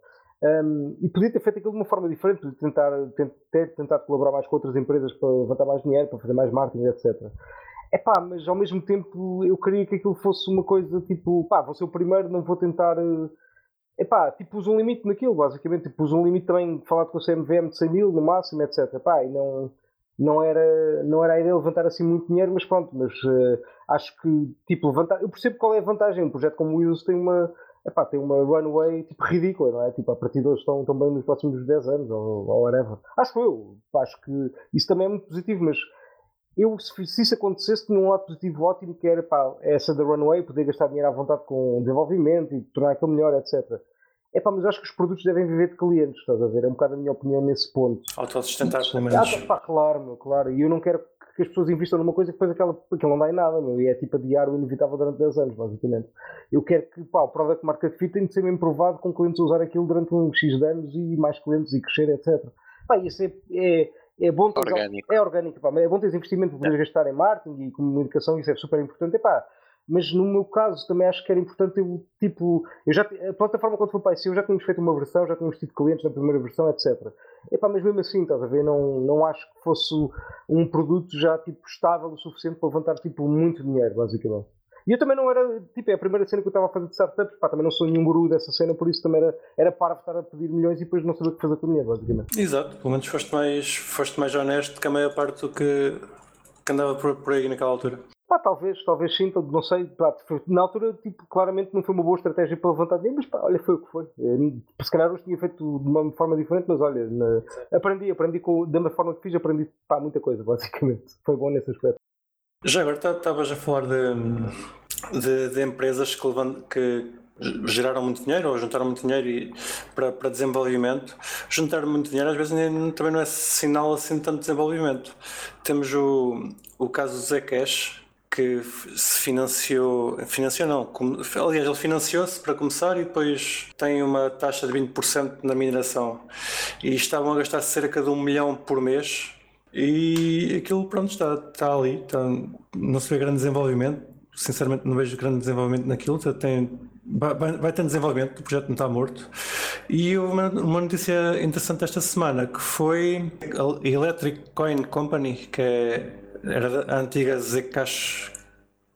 Um, e podia ter feito aquilo de uma forma diferente, podia tentar, ter tentado colaborar mais com outras empresas para levantar mais dinheiro, para fazer mais marketing, etc. É pá, mas ao mesmo tempo eu queria que aquilo fosse uma coisa tipo, pá, vou ser o primeiro, não vou tentar. É pá, tipo, pus um limite naquilo, basicamente. Tipo, pus um limite também, falado com o CMVM de 100 mil no máximo, etc. Pá, e não não era, não era a ideia de levantar assim muito dinheiro, mas pronto, mas uh, acho que, tipo, vantagem, eu percebo qual é a vantagem. Um projeto como o Windows tem uma, epá, tem uma runway tipo, ridícula, não é? Tipo, a partir de hoje estão, estão bem nos próximos 10 anos ou, ou whatever. Acho eu, acho que isso também é muito positivo, mas eu, se, se isso acontecesse, tinha um lado positivo ótimo que era pá, essa da runway, poder gastar dinheiro à vontade com desenvolvimento e tornar aquilo melhor, etc. É pá, mas acho que os produtos devem viver de clientes, estás a ver? É um bocado a minha opinião nesse ponto. Autossustentar, pelo menos. Ah, pá, claro, meu, claro. E eu não quero que as pessoas investam numa coisa que depois aquela, aquilo não dá em nada, meu, e é tipo adiar o inevitável durante 10 anos, basicamente. Eu quero que pá, o product market fit tem de ser bem provado com clientes a usar aquilo durante um X de anos e mais clientes e crescer, etc. Pá, isso é, é, é bom ter, orgânico. É orgânico, pá, é bom ter investimento para poder é. gastar em marketing e comunicação, isso é super importante. E, pá, mas no meu caso também acho que era importante eu, tipo, eu já, a plataforma quando foi para eu já tínhamos feito uma versão, já tínhamos tido clientes na primeira versão, etc. Epá, mas mesmo assim, estás a ver, não, não acho que fosse um produto já tipo estável o suficiente para levantar tipo muito dinheiro, basicamente. E eu também não era, tipo, é a primeira cena que eu estava a fazer de startups, pá, também não sou nenhum guru dessa cena, por isso também era, era para estar a pedir milhões e depois não saber o que fazer com o dinheiro, basicamente. Exato, pelo menos foste mais, foste mais honesto que a maior parte do que, que andava por, por aí naquela altura. Pá, talvez, talvez sim, não sei. Pá, na altura, tipo, claramente não foi uma boa estratégia para levantar dinheiro, mas pá, olha, foi o que foi. Eh, se calhar hoje tinha feito de uma forma diferente, mas olha, na, aprendi, aprendi com, da forma que fiz, aprendi pá, muita coisa, basicamente. Foi bom nesse aspecto. Já agora estavas a falar de, de, de empresas que, que, geraram muito dinheiro ou juntaram muito dinheiro e, para, para desenvolvimento. Juntar muito dinheiro às vezes nem, também não é sinal assim de tanto desenvolvimento. Temos o, o caso do Zcash, que se financiou, financiou não, aliás ele financiou-se para começar e depois tem uma taxa de 20% na mineração. E estavam a gastar cerca de um milhão por mês e aquilo pronto está, está ali, está, não se vê grande desenvolvimento, sinceramente não vejo grande desenvolvimento naquilo, tem, vai, vai ter desenvolvimento, o projeto não está morto. E uma, uma notícia interessante esta semana que foi a Electric Coin Company que é era a antiga Zcash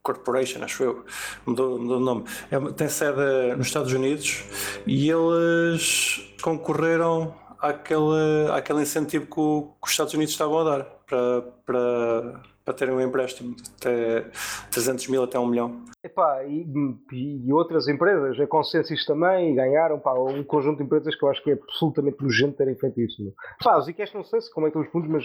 Corporation, acho eu, mudou, o nome. É, tem sede nos Estados Unidos e eles concorreram àquele, àquele incentivo que, o, que os Estados Unidos estavam a dar para, para, para terem um empréstimo de até 300 mil até 1 milhão. Epá, e, e outras empresas, a Consensus também, ganharam pá, um conjunto de empresas que eu acho que é absolutamente nojento terem feito isso. Pá, os ICAS não sei se como é que estão os fundos, mas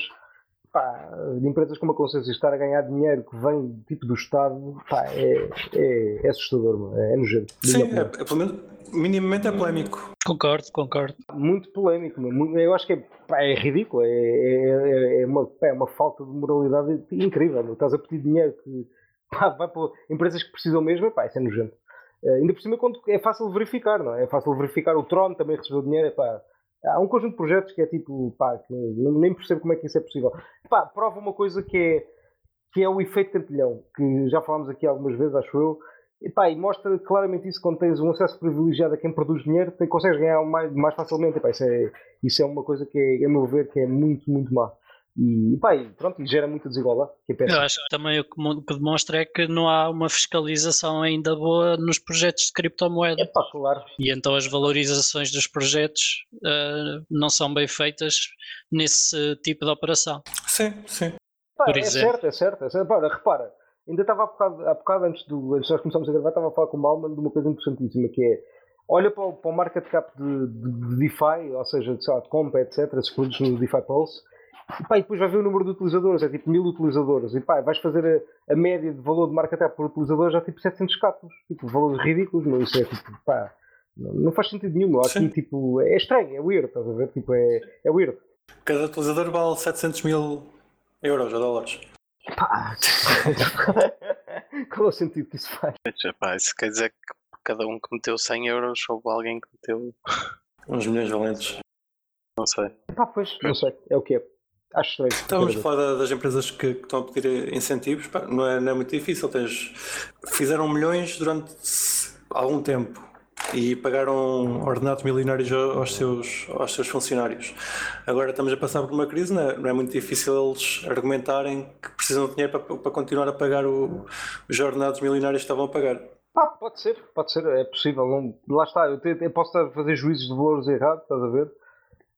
pá, de empresas como a Consciência estar a ganhar dinheiro que vem tipo do Estado, pá, é, é, é assustador, é, é nojento. Sim, é, é, pelo menos minimamente é polémico. Concordo, concordo. Muito polémico, eu acho que é, pá, é ridículo, é, é, é, uma, é uma falta de moralidade incrível. Estás a pedir dinheiro que pá, vai para empresas que precisam mesmo, pá, isso é nojento. Uh, ainda por cima, quando é fácil verificar, não é? É fácil verificar. O Tron também recebeu dinheiro, pá Há um conjunto de projetos que é tipo, pá, que nem percebo como é que isso é possível. Pá, prova uma coisa que é, que é o efeito cantilhão, que já falámos aqui algumas vezes, acho eu. E, pá, e mostra claramente isso quando tens um acesso privilegiado a quem produz dinheiro, tem, consegues ganhar mais, mais facilmente. E, pá, isso, é, isso é uma coisa que, é, a meu ver, que é muito, muito má. E, pá, e pronto, e gera muita desigualdade. Que é Eu acho que também o que demonstra é que não há uma fiscalização ainda boa nos projetos de criptomoeda. É pá, claro. E então as valorizações dos projetos uh, não são bem feitas nesse tipo de operação. Sim, sim. Pá, Por é exemplo. certo, é certo. É certo. Para, repara, ainda estava há bocado, há bocado antes, do, antes de nós começarmos a gravar, estava a falar com o Malman de uma coisa interessantíssima que é olha para o, para o market cap de, de, de DeFi, ou seja, de, de Compa, etc., esses produtos no DeFi Pulse pá, e depois vai ver o número de utilizadores, é tipo mil utilizadores. E pá, vais fazer a, a média de valor de marca cap por utilizador já tipo 700 capos. Tipo, valores ridículos, mas isso é tipo, pá, não, não faz sentido nenhum. Aqui, tipo, é estranho, é weird, estás a ver? Tipo, é, é weird. Cada utilizador vale 700 mil euros ou dólares. Pá, qual é o sentido que isso faz? Pá, isso quer dizer que cada um que meteu 100 euros houve alguém que meteu uns milhões valentes. Não sei. Pá, pois, não sei, é o que é. Acho estranho. Estávamos a falar das empresas que, que, estão a pedir incentivos, pá, não, é, não é muito difícil. Tens, fizeram milhões durante algum tempo e pagaram ordenados milionários aos seus, aos seus funcionários. Agora estamos a passar por uma crise, não é, não é muito difícil eles argumentarem que precisam de dinheiro para, para continuar a pagar o, os ordenados milionários que estavam a pagar. Ah, pode ser, pode ser, é possível. Não, lá está, eu, te, eu posso estar a fazer juízos de valores errados, estás a ver?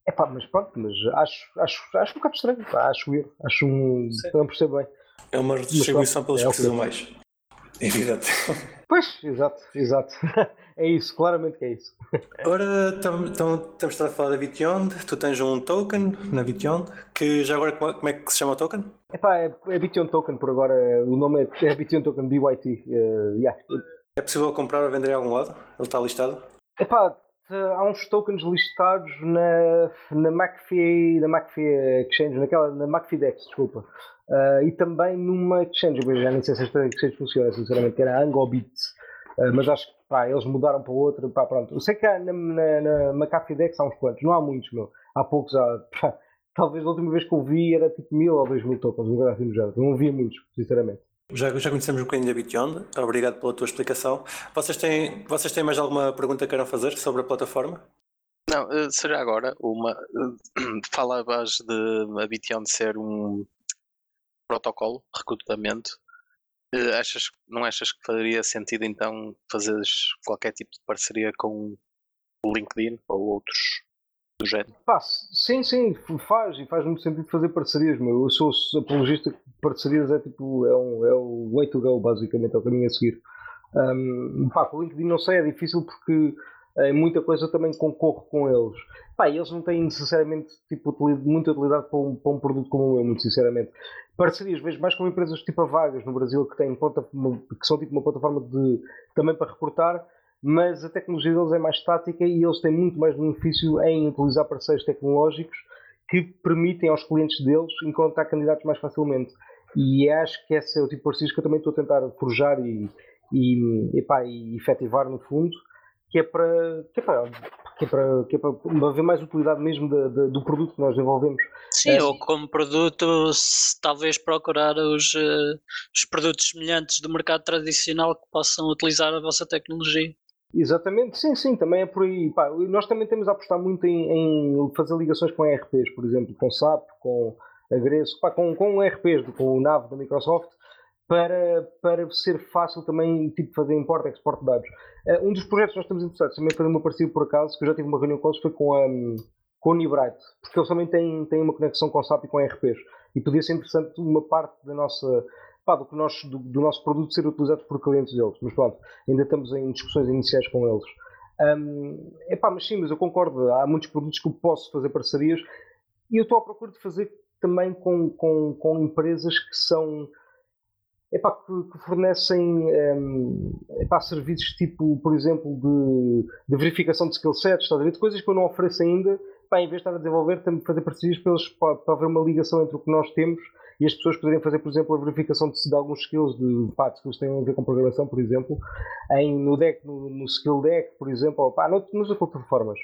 É pá, mas pronto, mas acho, acho, acho um bocado estranho, pá, acho eu, acho um. Sim. Não percebo bem. É uma redistribuição pelos é que precisam mais. Evidente. Pois, exato, exato. É isso, claramente que é isso. Agora estamos a falar da Bityond. Tu tens um token na Bityond, que já agora como é que se chama o token? Epá, é, é Bityond Token por agora. O nome é, é Bityond Token BYT. Uh, yeah. É possível comprar ou vender em algum lado? Ele está listado? Epá, há uns tokens listados na, na McAfee, na McAfee Exchange, naquela, na McAfee Dex, desculpa. Uh, e também numa exchange, eu já nem sei se esta exchange funciona, sinceramente, que era Angobit. Uh, mas acho que pá, eles mudaram para outra, pá, pronto. Eu sei que há na, na, na McAfee Dex há uns quantos, não há muitos, meu. Há poucos, há, pá, talvez a última vez que eu vi era tipo mil ou dois mil tokens, não assim já. Não vi muitos, sinceramente. Já, já conhecemos um bocadinho da Bityond, obrigado pela tua explicação. Vocês têm, vocês têm mais alguma pergunta que queiram fazer sobre a plataforma? Não, eh, será agora uma. Eh, falavas de a Bityond ser um protocolo de recrutamento. Eh, achas, não achas que faria sentido então fazeres qualquer tipo de parceria com o LinkedIn ou outros do género? Sim, sim, faz e faz muito sentido fazer parcerias, meu. Eu sou apologista que parcerias é tipo, é, um, é o way to go, basicamente, é o caminho a seguir. Um, pá, o LinkedIn não sei, é difícil porque em muita coisa também concorro com eles. Pá, eles não têm necessariamente tipo, muita utilidade para um, para um produto como o meu, muito sinceramente. Parcerias, vejo mais com empresas tipo a Vagas no Brasil, que, têm que são tipo uma plataforma de, também para recrutar, mas a tecnologia deles é mais estática e eles têm muito mais benefício em utilizar parceiros tecnológicos que permitem aos clientes deles encontrar candidatos mais facilmente. E acho que esse é o tipo de parcerias que eu também estou a tentar forjar e, e, epá, e efetivar no fundo, que é para, que é para, que é para, que é para haver mais utilidade mesmo de, de, do produto que nós desenvolvemos. Sim, é, ou como produto, talvez procurar os, uh, os produtos semelhantes do mercado tradicional que possam utilizar a vossa tecnologia. Exatamente, sim, sim, também é por aí. Pá, nós também temos a apostar muito em, em, fazer ligações com ERPs, por exemplo, com SAP, com Agresso, pá, com, com ERPs, com o NAV da Microsoft, para, para ser fácil também tipo, fazer import e export de dados. Uh, um dos projetos que nós estamos interessados também fazer uma parceria por acaso, que eu já tive uma reunião com eles, foi com a, com a Unibright, porque eles também têm, têm uma conexão com SAP e com ERPs. E podia ser interessante uma parte da nossa pá, do, que nós, do, do, nosso produto ser utilizado por clientes deles. Mas pronto, ainda estamos em discussões iniciais com eles. Um, epá, mas sim, mas eu concordo, há muitos produtos que eu posso fazer parcerias e eu estou à procura de fazer também com, com, com empresas que são epá, que, que fornecem um, epá, serviços tipo, por exemplo, de, de verificação de skill sets, está a coisas que eu não ofereço ainda, epá, em vez de estar a desenvolver, também fazer parcerias para, eles, para, para haver uma ligação entre o que nós temos e as pessoas poderem fazer, por exemplo, a verificação de, de alguns skills, de skills que têm a ver com programação, por exemplo, em, no deck, no, no skill deck, por exemplo, ou, pá, noutras plataformas.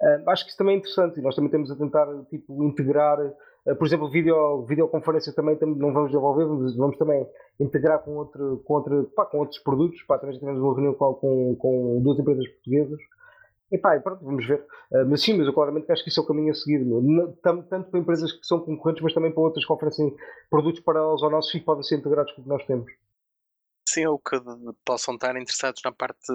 Uh, acho que isso também é interessante e nós também temos a tentar tipo, integrar, uh, por exemplo, video, videoconferência também, também não vamos desenvolver, vamos, vamos também integrar com, outro, com, outro, pá, com outros produtos. Pá, também tivemos uma reunião com, com duas empresas portuguesas e pá, pronto, vamos ver. Uh, mas sim, mas eu claramente acho que isso é o caminho a seguir. Tanto para empresas que são concorrentes, mas também para outras que oferecem produtos paralelos ao nosso e que podem ser integrados com o que nós temos. Sim, ou que possam estar interessados na parte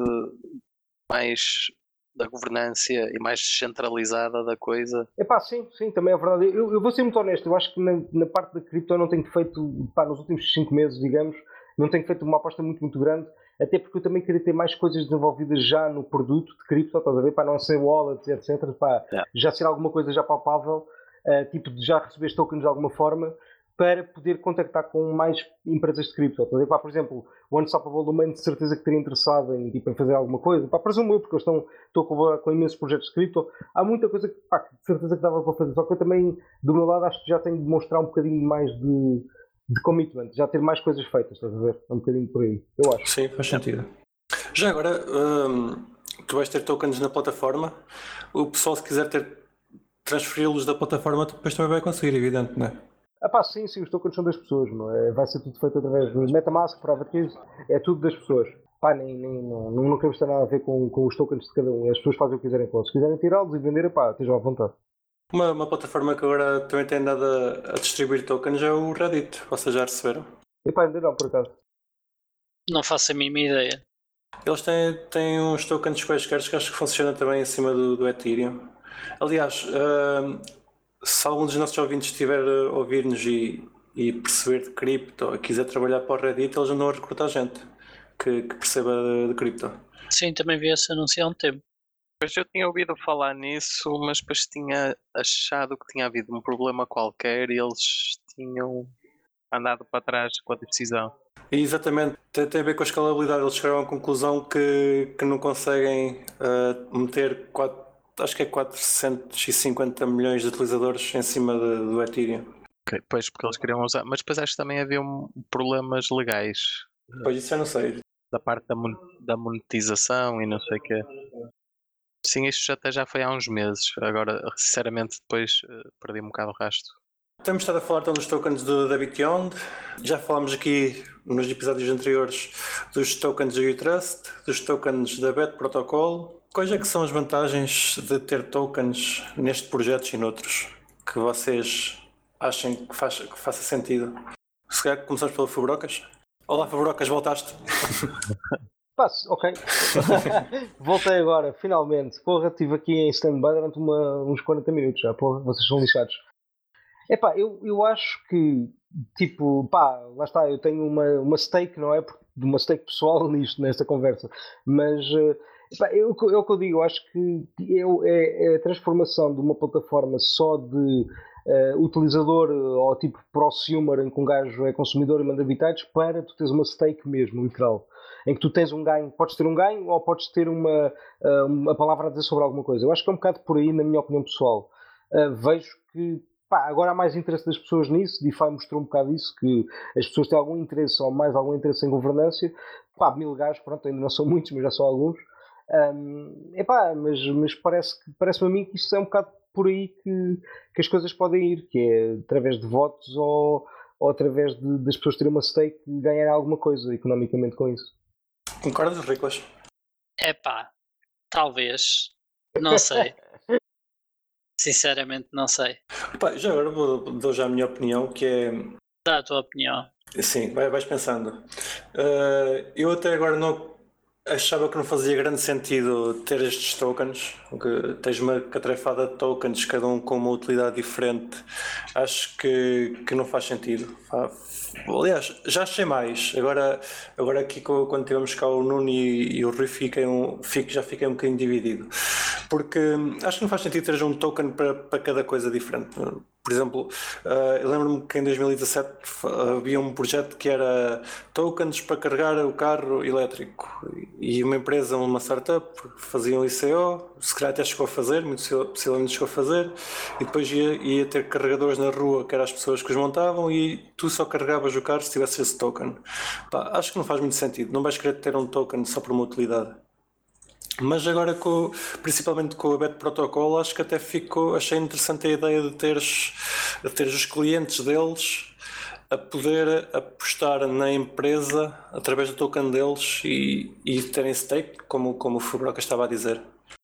mais da governança e mais descentralizada da coisa. É pá, sim, sim, também é verdade. Eu, eu, vou ser muito honesto, eu acho que na, na parte da cripto eu não tenho feito, pá, nos últimos 5 meses, digamos, não tenho feito uma aposta muito, muito grande até porque eu também queria ter mais coisas desenvolvidas já no produto de cripto, estás a ver? Para não ser wallets, etc. Para yeah. já ser alguma coisa já palpável, uh, tipo de já receber tokens de alguma forma, para poder contactar com mais empresas de cripto. Estás a ver? Pá, por exemplo, o Unstoppable Domain de certeza que teria interessado em, tipo, em fazer alguma coisa. Pá, presumo eu, porque eu estou, estou colaborar com imensos projetos de cripto. Há muita coisa que, pá, de certeza que dava para fazer. Só que eu também, do meu lado, acho que já tenho de mostrar um bocadinho mais de de commitment, já ter mais coisas feitas, estás a ver? É um bocadinho por aí, eu acho. Sim, faz sentido. Já agora, hum, tu vais ter tokens na plataforma, o pessoal se quiser ter transferi-los da plataforma, depois também vai conseguir, evidente, não é? Ah pá, sim, sim, os tokens são das pessoas, não é? Vai ser tudo feito através do Metamask, Private Keys, é tudo das pessoas. Pá, nem, nem, não, não queremos ter nada a ver com, com os tokens de cada um, as pessoas fazem o que quiserem com eles. Se quiserem tirá-los e vender, pá, estejam à vontade. Uma, uma plataforma que agora também tem andado a, a distribuir tokens é o Reddit. Vocês já receberam? Epá, ainda não, por acaso. Não faço a mínima ideia. Eles têm, têm uns tokens quaisquer que acho que funcionam também em cima do, do Ethereum. Aliás, uh, se algum dos nossos ouvintes estiver a ouvir-nos e, e perceber de cripto e quiser trabalhar para o Reddit, eles andam a recrutar gente. que, que perceba de, de cripto. Sim, também vi esse anúncio há um tempo. Pois eu tinha ouvido falar nisso, mas depois tinha achado que tinha havido um problema qualquer e eles tinham andado para trás com a decisão. exatamente, tem, tem, a ver com a escalabilidade. Eles chegaram à conclusão que, que não conseguem uh, meter, acho que é 450 milhões de utilizadores em cima de, do Ethereum. Okay, pois, porque eles queriam usar, mas depois acho que também havia problemas legais. Pois isso eu não sei. Da parte da, da monetização e não sei o quê. Sim, isto até já foi há uns meses. Agora, sinceramente, depois uh, perdi um bocado o rastro. Temos estado a falar então dos tokens do, da Beyond. Já falámos aqui nos episódios anteriores dos tokens do Utrust, dos tokens da Bet Protocol. Quais é que são as vantagens de ter tokens neste projeto e noutros que vocês achem que, faz, que faça sentido? Se calhar começamos pelo Fubrocas. Olá Fubrocas, voltaste. Passo, ok. Voltei agora, finalmente. Porra, estive aqui em stand-by durante uma, uns 40 minutos já. Porra, vocês são lixados. Epá, eu, eu acho que, tipo, pá, lá está, eu tenho uma, uma stake, não é? Uma stake pessoal nisto, nesta conversa. Mas, eh, epá, eu, é o que eu digo, eu acho que eu, é, é a transformação de uma plataforma só de uh, utilizador ou tipo prosumer, em que um gajo é consumidor e manda bitites, para tu teres uma stake mesmo, literal em que tu tens um ganho, podes ter um ganho ou podes ter uma, uh, uma palavra a dizer sobre alguma coisa. Eu acho que é um bocado por aí, na minha opinião pessoal. Vejo que pá, agora há mais interesse das pessoas nisso, DeFi mostrou um bocado isso, que as pessoas têm algum interesse ou mais algum interesse em governança. Pá, mil gajos, pronto, ainda não são muitos, mas já são alguns. Um, epá, mas, mas parece, parece-me a mim que isto é um bocado por aí que, que as coisas podem ir, que é através de votos ou, ou através de, das pessoas terem uma stake e ganharem alguma coisa economicamente com isso. Concordas, Riclas? É pá, talvez. Não sei. Sinceramente, não sei. Pá, já agora vou, dou já a minha opinião, que é. Dá a tua opinião. Sim, vai, vais pensando. Uh, eu até agora não achava que não fazia grande sentido ter estes tokens, que tens uma catrefada de tokens, cada um com uma utilidade diferente. Acho que, que não faz sentido. Aliás, já achei mais. Agora, agora aqui quando tivemos cá o Nuno e, e o Rui fiquei um, fico, já fiquei um bocadinho dividido. Porque acho que não faz sentido ter um token para, para cada coisa diferente. Por exemplo, uh, eu lembro-me que em 2017 havia um projeto que era tokens para carregar o carro elétrico e uma empresa, uma startup, fazia um ICO, se calhar até chegou a fazer, muito possivelmente chegou a fazer, e depois ia, ia ter carregadores na rua que eram as pessoas que os montavam e tu só carregavas o carro se tivesse esse token. Pá, acho que não faz muito sentido, não vais querer ter um token só por uma utilidade. Mas agora, com, principalmente com o Bet Protocol, acho que até ficou, achei interessante a ideia de teres, de teres os clientes deles a poder apostar na empresa através do token deles e, e terem stake, como, como o Fubroca estava a dizer.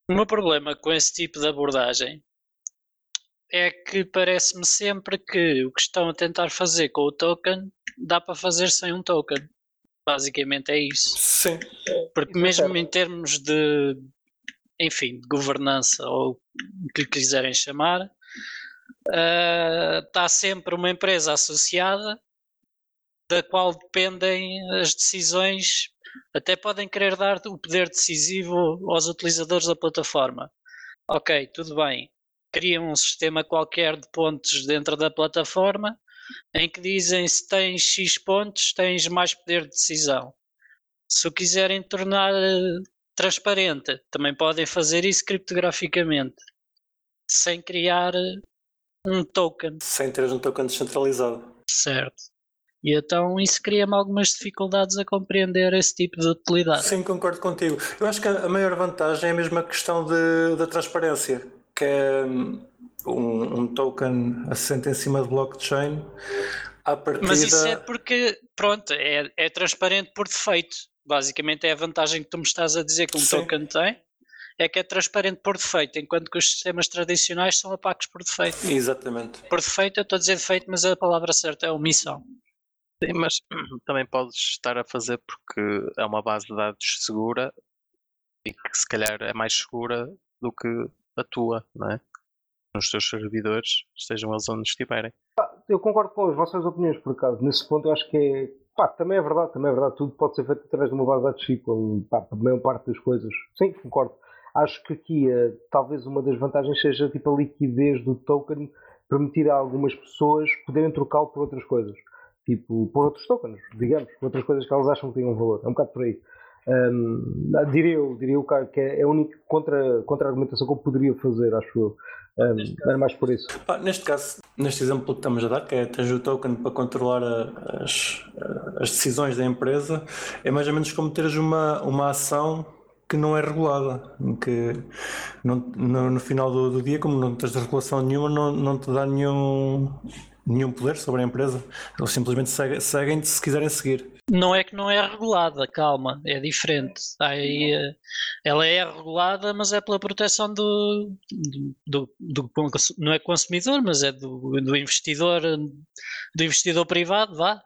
O meu problema com esse tipo de abordagem é que parece-me sempre que o que estão a tentar fazer com o token dá para fazer sem um token. Basicamente é isso. Sim. Porque isso mesmo é em termos de, enfim, de governança ou o que lhe quiserem chamar, uh, está sempre uma empresa associada da qual dependem as decisões, até podem querer dar o poder decisivo aos utilizadores da plataforma. Ok, tudo bem. Criam um sistema qualquer de pontos dentro da plataforma em que dizem se tens X pontos, tens mais poder de decisão. Se o quiserem tornar eh, transparente, também podem fazer isso criptograficamente, sem criar eh, um token. Sem ter um token descentralizado. Certo. E então isso cria-me algumas dificuldades a compreender esse tipo de utilidade. Sim, concordo contigo. Eu acho que a maior vantagem é mesmo a questão de, da transparência, que é hum, um, um token assente em cima de blockchain, à partida... Mas isso é porque, pronto, é, é transparente por defeito. Basicamente é a vantagem que tu me estás a dizer que um Sim. token tem, é que é transparente por defeito, enquanto que os sistemas tradicionais são opacos por defeito. Exatamente. Por defeito, eu estou a dizer defeito, mas a palavra certa é omissão. Sim, mas também podes estar a fazer porque é uma base de dados segura e que se calhar é mais segura do que a tua, não é? Nos teus servidores, estejam eles onde estiverem. Eu concordo com as vossas opiniões, por acaso. Nesse ponto, eu acho que é Pá, também é verdade, também é verdade. Tudo pode ser feito através de uma base de SQL, pá, a maior parte das coisas. Sim, concordo. Acho que aqui uh, talvez uma das vantagens seja tipo a liquidez do token permitir a algumas pessoas poderem trocá-lo por outras coisas. Tipo, por outros tokens, digamos, por outras coisas que elas acham que têm um valor. É um bocado por aí. Um, diria eu, diria eu que é a única contra, contra-argumentação que eu poderia fazer, acho eu. Um, era mais por isso. neste caso, neste exemplo que estamos a dar, que é tens o token para controlar a, as, as decisões da empresa, é mais ou menos como teres uma, uma ação que não é regulada, que não, no, no, final do, do, dia, como não tens regulação nenhuma, não, não te dá nenhum, nenhum poder sobre a empresa. Eles simplesmente seguem, seguem se quiserem seguir. Não é que não é regulada, calma, é diferente. Aí, eh, ela é regulada, mas é pela proteção do, do, do, do não é consumidor, mas é do, do investidor, do investidor privado, vá,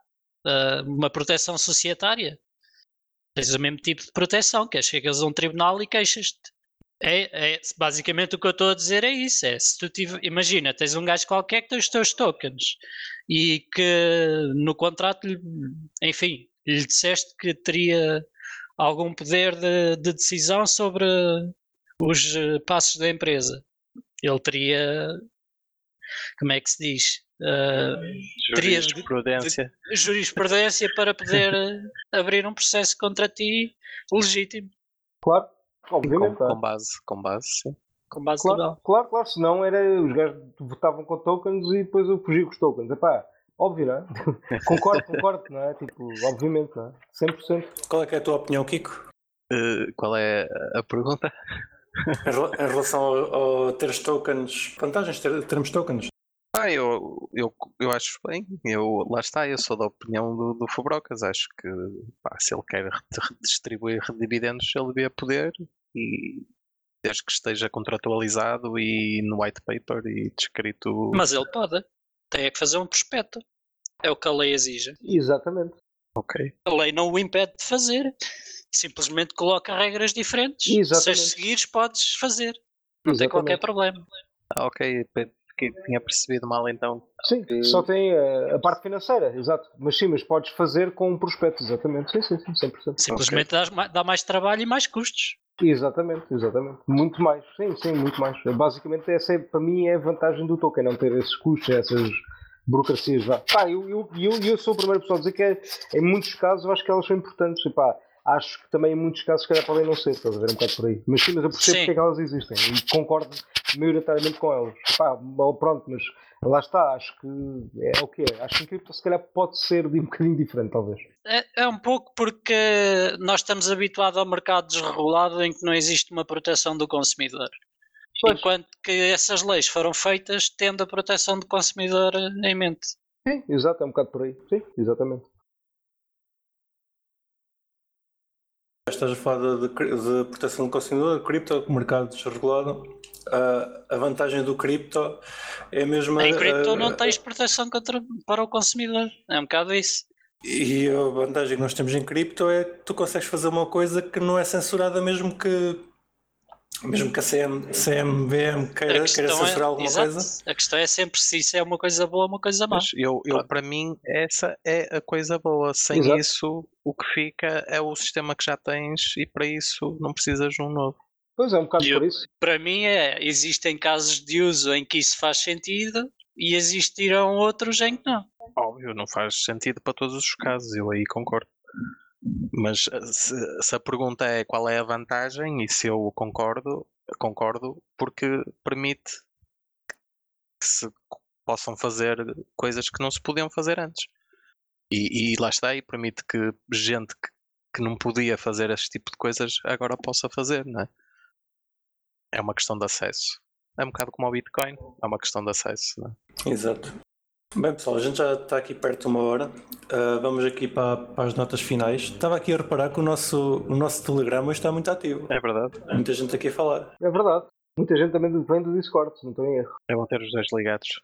eh, uma proteção societária. Tens o mesmo tipo de proteção, que é chegas a um tribunal e queixas-te. É, é, basicamente o que eu estou a dizer é isso. É, se tu tive, imagina, tens um gajo qualquer que tem os teus tokens e que no contrato, enfim, lhe disseste que teria algum poder de, de decisão sobre os eh, passos da empresa. Ele teria, como é que se diz? Uh, jurisprudência. De, jurisprudência para poder eh, abrir um processo contra ti legítimo. Claro, obviamente. Com, com base, com base, sim. Com base claro, legal. Claro, claro, senão era, os gajos votavam com tokens e depois eu fugia com os tokens. Epá, óbvio, não é? concordo, concordo, não é? Tipo, obviamente, não é? 100%. Qual é, é a tua opinião, Kiko? Uh, qual é a pergunta? em relação ao, ao teres tokens, vantagens de termos tokens? Ah, eu, eu, eu acho bem, eu, lá está, eu sou da opinião do, do Fubrocas, acho que pá, se ele quer redistribuir dividendos, ele devia poder e desde que esteja contratualizado e no white paper e descrito. Mas ele pode, tem é que fazer um prospecto, é o que a lei exige. Exatamente. Ok. A lei não o impede de fazer, simplesmente coloca regras diferentes. Exatamente. Se as seguires, podes fazer, não Exatamente. tem qualquer problema. Ah, ok, que tinha percebido mal então. Sim, que... só tem a, a, parte financeira, exato. Mas sim, mas podes fazer com um prospecto, exatamente. Sim, sim, sim 100%. Simplesmente okay. dá mais trabalho e mais custos. Exatamente, exatamente. Muito mais, sim, sim, muito mais. Basicamente, essa é, para mim é a vantagem do token, não ter esses custos, essas burocracias. Pá, eu, eu, eu, eu sou a primeira pessoa a dizer que é, em muitos casos eu acho que elas são importantes. E, pá, acho que também em muitos casos, se calhar, podem não ser, estás a ver um bocado por aí. Mas sim, mas eu percebo porque é que elas existem e concordo maioritariamente com elas. Pá, pronto, mas lá está, acho que é o que é. Acho que em cripto, se calhar, pode ser de um bocadinho diferente, talvez. É, é um pouco porque nós estamos habituados ao mercado desregulado em que não existe uma proteção do consumidor. Pois. Enquanto que essas leis foram feitas tendo a proteção do consumidor em mente. Sim, exato, é um bocado por aí. Sim, exatamente. Estás a falar de, de, proteção do consumidor, cripto, mercado desregulado. Uh, a vantagem do cripto é mesmo. Em cripto uh, não tens proteção contra, para o consumidor. É um bocado isso. E a vantagem que nós temos em cripto é que tu consegues fazer uma coisa que não é censurada, mesmo que mesmo que a CM, CMVM queira, queira censurar é, alguma exato. coisa. A questão é sempre se isso é uma coisa boa ou uma coisa má. eu, eu, para mim, essa é a coisa boa. Sem exato. isso, o que fica é o sistema que já tens e para isso não precisas de um novo. Pois é, um bocado por isso. Para mim, é, existem casos de uso em que isso faz sentido e existirão outros em que não. Óbvio, não faz sentido para todos os casos, eu aí concordo. Mas eh, se, se, a pergunta é qual é a vantagem, e se eu concordo, concordo porque permite que se possam fazer coisas que não se podiam fazer antes. E, e lá está, e permite que gente que, que não podia fazer este tipo de coisas agora possa fazer, não é? É uma questão de acesso. É um bocado como o Bitcoin, é uma questão de acesso. Não é? Exato. Bem, pessoal, a gente já está aqui perto de uma hora. Uh, vamos aqui para, para, as notas finais. Estava aqui a reparar que o nosso, o nosso Telegram está muito ativo. É verdade. Muita gente aqui a falar. É verdade. Muita gente também vem do Discord, se não estou em erro. É bom ter os dois ligados.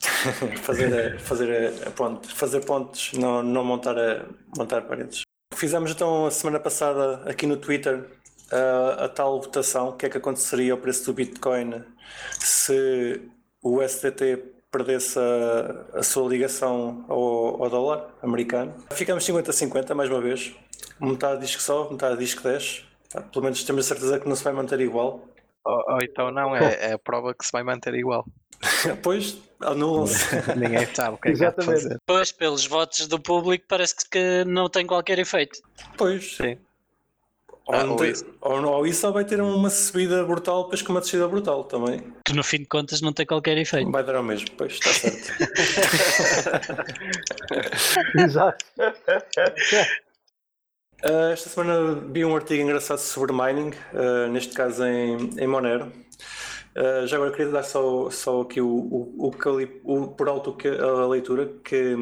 fazer, fazer, pontos, fazer pontos, não, não montar, a, montar paredes. Fizemos então a semana passada aqui no Twitter a, a tal votação, o que é que aconteceria ao preço do Bitcoin se o STT perdesse a, a sua ligação ao, ao, dólar americano. Ficamos 50-50 mais uma vez. Metade diz que sobe, metade diz que desce. Tá, pelo menos temos a certeza que não se vai manter igual. Ou, ou então não, é, é, a prova que se vai manter igual. pois, anulam-se. Ninguém sabe o que é que vai fazer. Pois, pelos votos do público, parece que não tem qualquer efeito. Pois. Sim. Ou, ah, ou, isso. Ou, ou, isso só vai ter uma subida brutal, depois com uma descida brutal também. Que no fim de contas não tem qualquer efeito. Vai dar ao mesmo, pois, está certo. Exato. Uh, esta semana vi um artigo engraçado sobre mining, uh, neste caso em, em Monero. Uh, já agora queria dar só, só aqui o, o, o, o por alto que, a leitura que,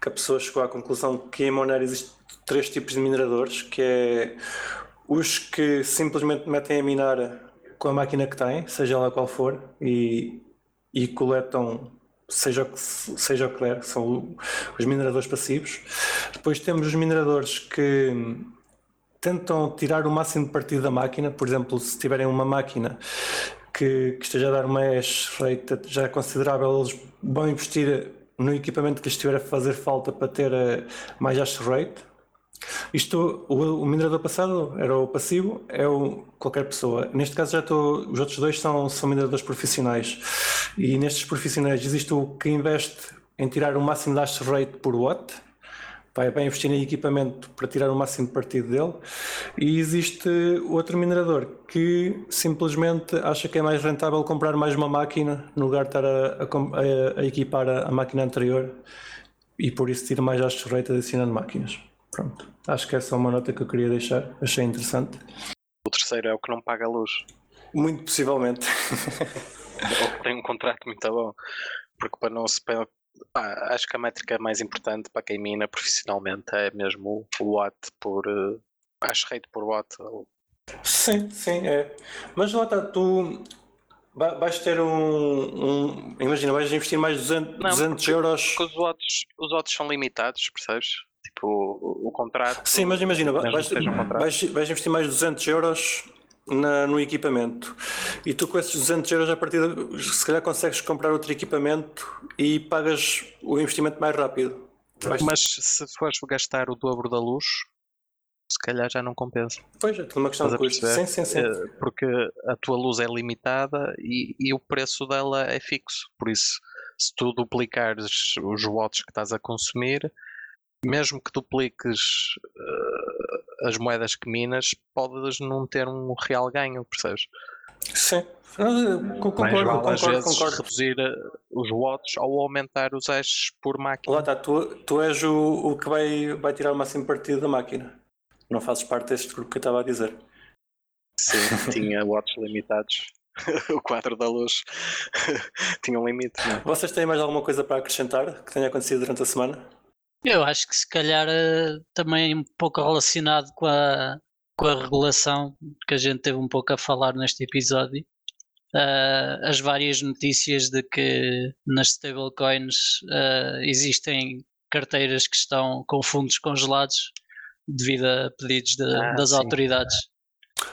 que a pessoa chegou à conclusão que em Monero existe três tipos de mineradores, que é os que simplesmente metem a minar com a máquina que têm, seja lá qual for, e, e coletam seja o que, seja o que der, são os mineradores passivos. Depois temos os mineradores que tentam tirar o máximo de partido da máquina, por exemplo, se tiverem uma máquina que, que esteja a dar uma hash rate já considerável, eles vão investir no equipamento que lhes estiver a fazer falta para ter eh, mais hash rate. Isto, o, o, minerador passado era o passivo, é o qualquer pessoa. Neste caso já estou, os outros dois são, são mineradores profissionais. E nestes profissionais existe o que investe em tirar o máximo de hash rate por watt, vai bem investir em equipamento para tirar o máximo de partido dele. E existe outro minerador que simplesmente acha que é mais rentável comprar mais uma máquina no lugar de estar a, a, a equipar a, a, máquina anterior e por isso tira mais hash rate adicionando máquinas. Pronto, acho que essa é uma nota que eu queria deixar, achei interessante. O terceiro é o que não paga a luz. Muito possivelmente. Ou tem um contrato muito bom, porque para não se. Ah, acho que a métrica mais importante para quem mina profissionalmente é mesmo o watt por. Uh, acho rate por watt. Sim, sim, é. Mas lá está, tu vais ter um, um, Imagina, vais investir mais 200, não, 200 porque, euros. Porque os watts, os watts são limitados, percebes? Tipo, o, o contrato. Sim, mas imagina, vais, um vais, vais, investir mais 200 euros na, no equipamento e tu com esses 200 euros a partir de, se calhar consegues comprar outro equipamento e pagas o investimento mais rápido. Vais... Mas se fores gastar o dobro da luz, se calhar já não compensa. Pois, é uma questão de custo. Sim, sim, sim. Eh, porque a tua luz é limitada e, e o preço dela é fixo. Por isso, se tu duplicares os watts que estás a consumir, mesmo que dupliques uh, as moedas que minas, podes não ter um real ganho, percebes? Sim, concordo, Mais vale, concordo, às vezes concordo. reduzir eh, os watts ou aumentar os hashes por máquina. Lá está, tu, tu és o, o que vai, vai tirar o máximo partido da máquina. Não fazes parte deste grupo que eu estava a dizer. Sim, tinha watts limitados. o quadro da luz tinha um limite. Não? É? Vocês têm mais alguma coisa para acrescentar que tenha acontecido durante a semana? Eu acho que se calhar eh, também um pouco relacionado com a, com a regulação que a gente teve um pouco a falar neste episódio. Uh, as várias notícias de que nas stablecoins uh, existem carteiras que estão com fundos congelados devido a pedidos de, ah, das sim. autoridades.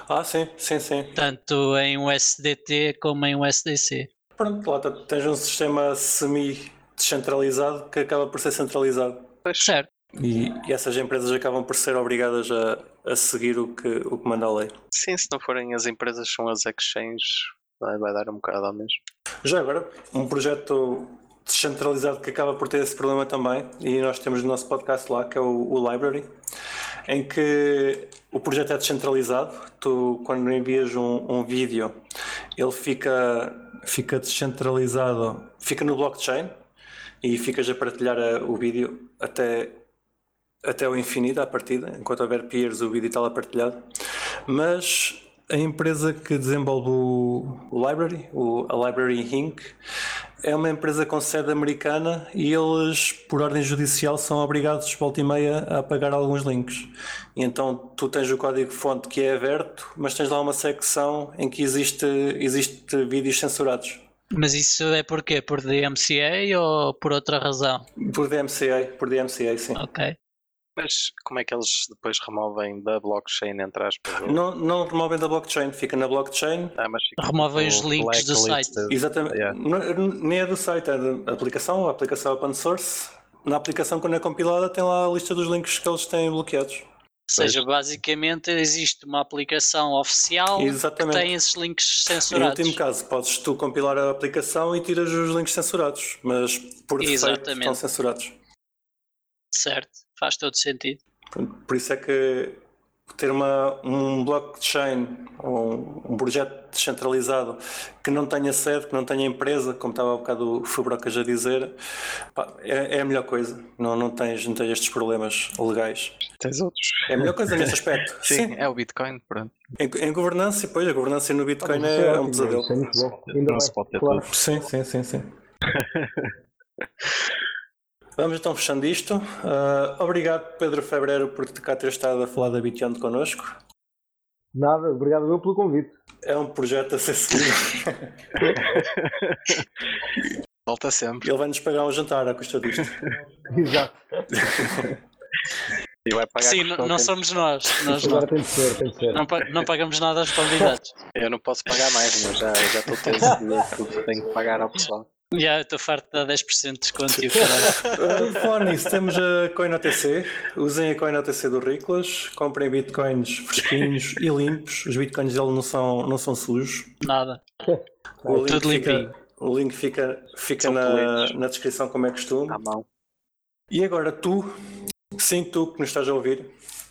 Ah, sim, sim, sim. Tanto em USDT como em USDC. Pronto, lá tens um sistema semi-descentralizado que acaba por ser centralizado. Certo. E, e, essas empresas acabam por ser obrigadas a, a seguir o que, o que manda a lei. Sim, se não forem as empresas, são as exchanges, vai, vai dar um bocado ao mesmo. Já agora, um projeto descentralizado que acaba por ter esse problema também, e nós temos no nosso podcast lá, que é o, o Library, em que o projeto é descentralizado. Tu, quando envias um, um vídeo, ele fica, fica descentralizado, fica no blockchain e ficas a partilhar a, o vídeo até, até o infinito à partida, enquanto houver peers o vídeo está lá partilhado. Mas a empresa que desenvolve o, o Library, o, a Library Inc., é uma empresa com sede americana e eles, por ordem judicial, são obrigados, volta e meia, a apagar alguns links. E então tu tens o código-fonte que é aberto, mas tens lá uma secção em que existe, existe vídeos censurados. Mas isso é por quê? Por DMCA ou por outra razão? Por DMCA, por DMCA, sim. Ok. Mas como é que eles depois removem da blockchain, entre aspas? Não, não removem da blockchain, fica na blockchain. Ah, removem os links do site. Exatamente. Yeah. nem é do site, é da aplicação, a aplicação é open source. Na aplicação, quando é compilada, tem lá a lista dos links que eles têm bloqueados. Ou seja, basicamente existe uma aplicação oficial Exatamente. que tem esses links censurados. Em último caso, podes tu compilar a aplicação e tiras os links censurados, mas por defeito estão censurados. Certo, faz todo sentido. Por isso é que ter uma, um blockchain ou um projeto descentralizado que não tenha sede, que não tenha empresa, como estava há bocado o Fubrocas a dizer, pá, é, é, a melhor coisa. Não, não, tens, não tens estes problemas legais. Tens outros. É a melhor coisa nesse aspecto. Sim, Sim, é o Bitcoin, pronto. Em, em governança, pois, a governança no Bitcoin ah, é, é, um pesadelo. Não se pode ter claro. tudo. Sim, sim, sim, sim. Vamos então fechando isto. Uh, obrigado, Pedro Febreiro, por cá ter estado a falar da Beyond connosco. Nada, obrigado eu pelo convite. É um projeto a ser seguido. Volta sempre. Ele vai-nos pagar um jantar à custa disto. Exato. E vai pagar Sim, não, não somos nós. nós não. Tem de ser, tem de ser. Não, não, pagamos nada aos convidados. Eu não posso pagar mais, mas já, já estou teso tenho que pagar ao pessoal. Já, estou farto de dar 10% de desconto e o caralho. Falar nisso, temos a CoinOTC. Usem a CoinOTC do Riclas. Comprem bitcoins fresquinhos e limpos. Os bitcoins dele não são, não são sujos. Nada. O Tudo limpinho. O link fica, fica na, na descrição, como é costume. À mão. E agora tu, sim, tu que nos estás a ouvir,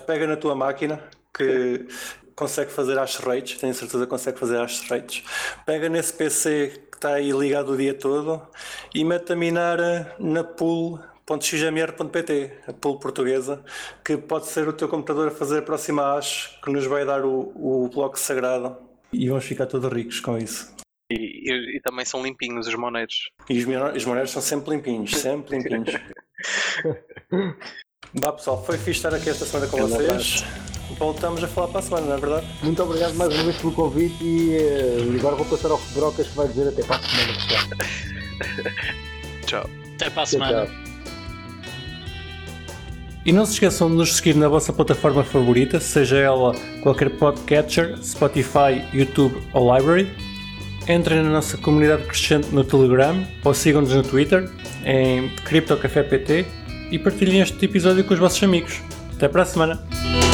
pega na tua máquina que consegue fazer as rates, tenho certeza que consegue fazer as rates. Pega nesse PC está aí ligado o dia todo e mete a minar na pool.xmr.pt, a pool portuguesa, que pode ser o teu computador a fazer a próxima hash que nos vai dar o, o bloco sagrado e vamos ficar todos ricos com isso. E, e, e também são limpinhos os moneiros. E os, os moneiros são sempre limpinhos, sempre limpinhos. Bah pessoal, foi fixe estar aqui esta semana com vocês voltamos a falar para a semana, não é verdade? Muito obrigado mais uma vez pelo convite e, uh, agora vou passar ao Brocas que vai dizer até para a semana, pessoal. tchau. Até para a semana. Tchau. E não se esqueçam de nos seguir na vossa plataforma favorita, seja ela qualquer podcatcher, Spotify, YouTube ou Library. Entrem na nossa comunidade crescente no Telegram ou sigam-nos no Twitter em CryptoCafépt e partilhem este episódio com os vossos amigos. Até para a semana!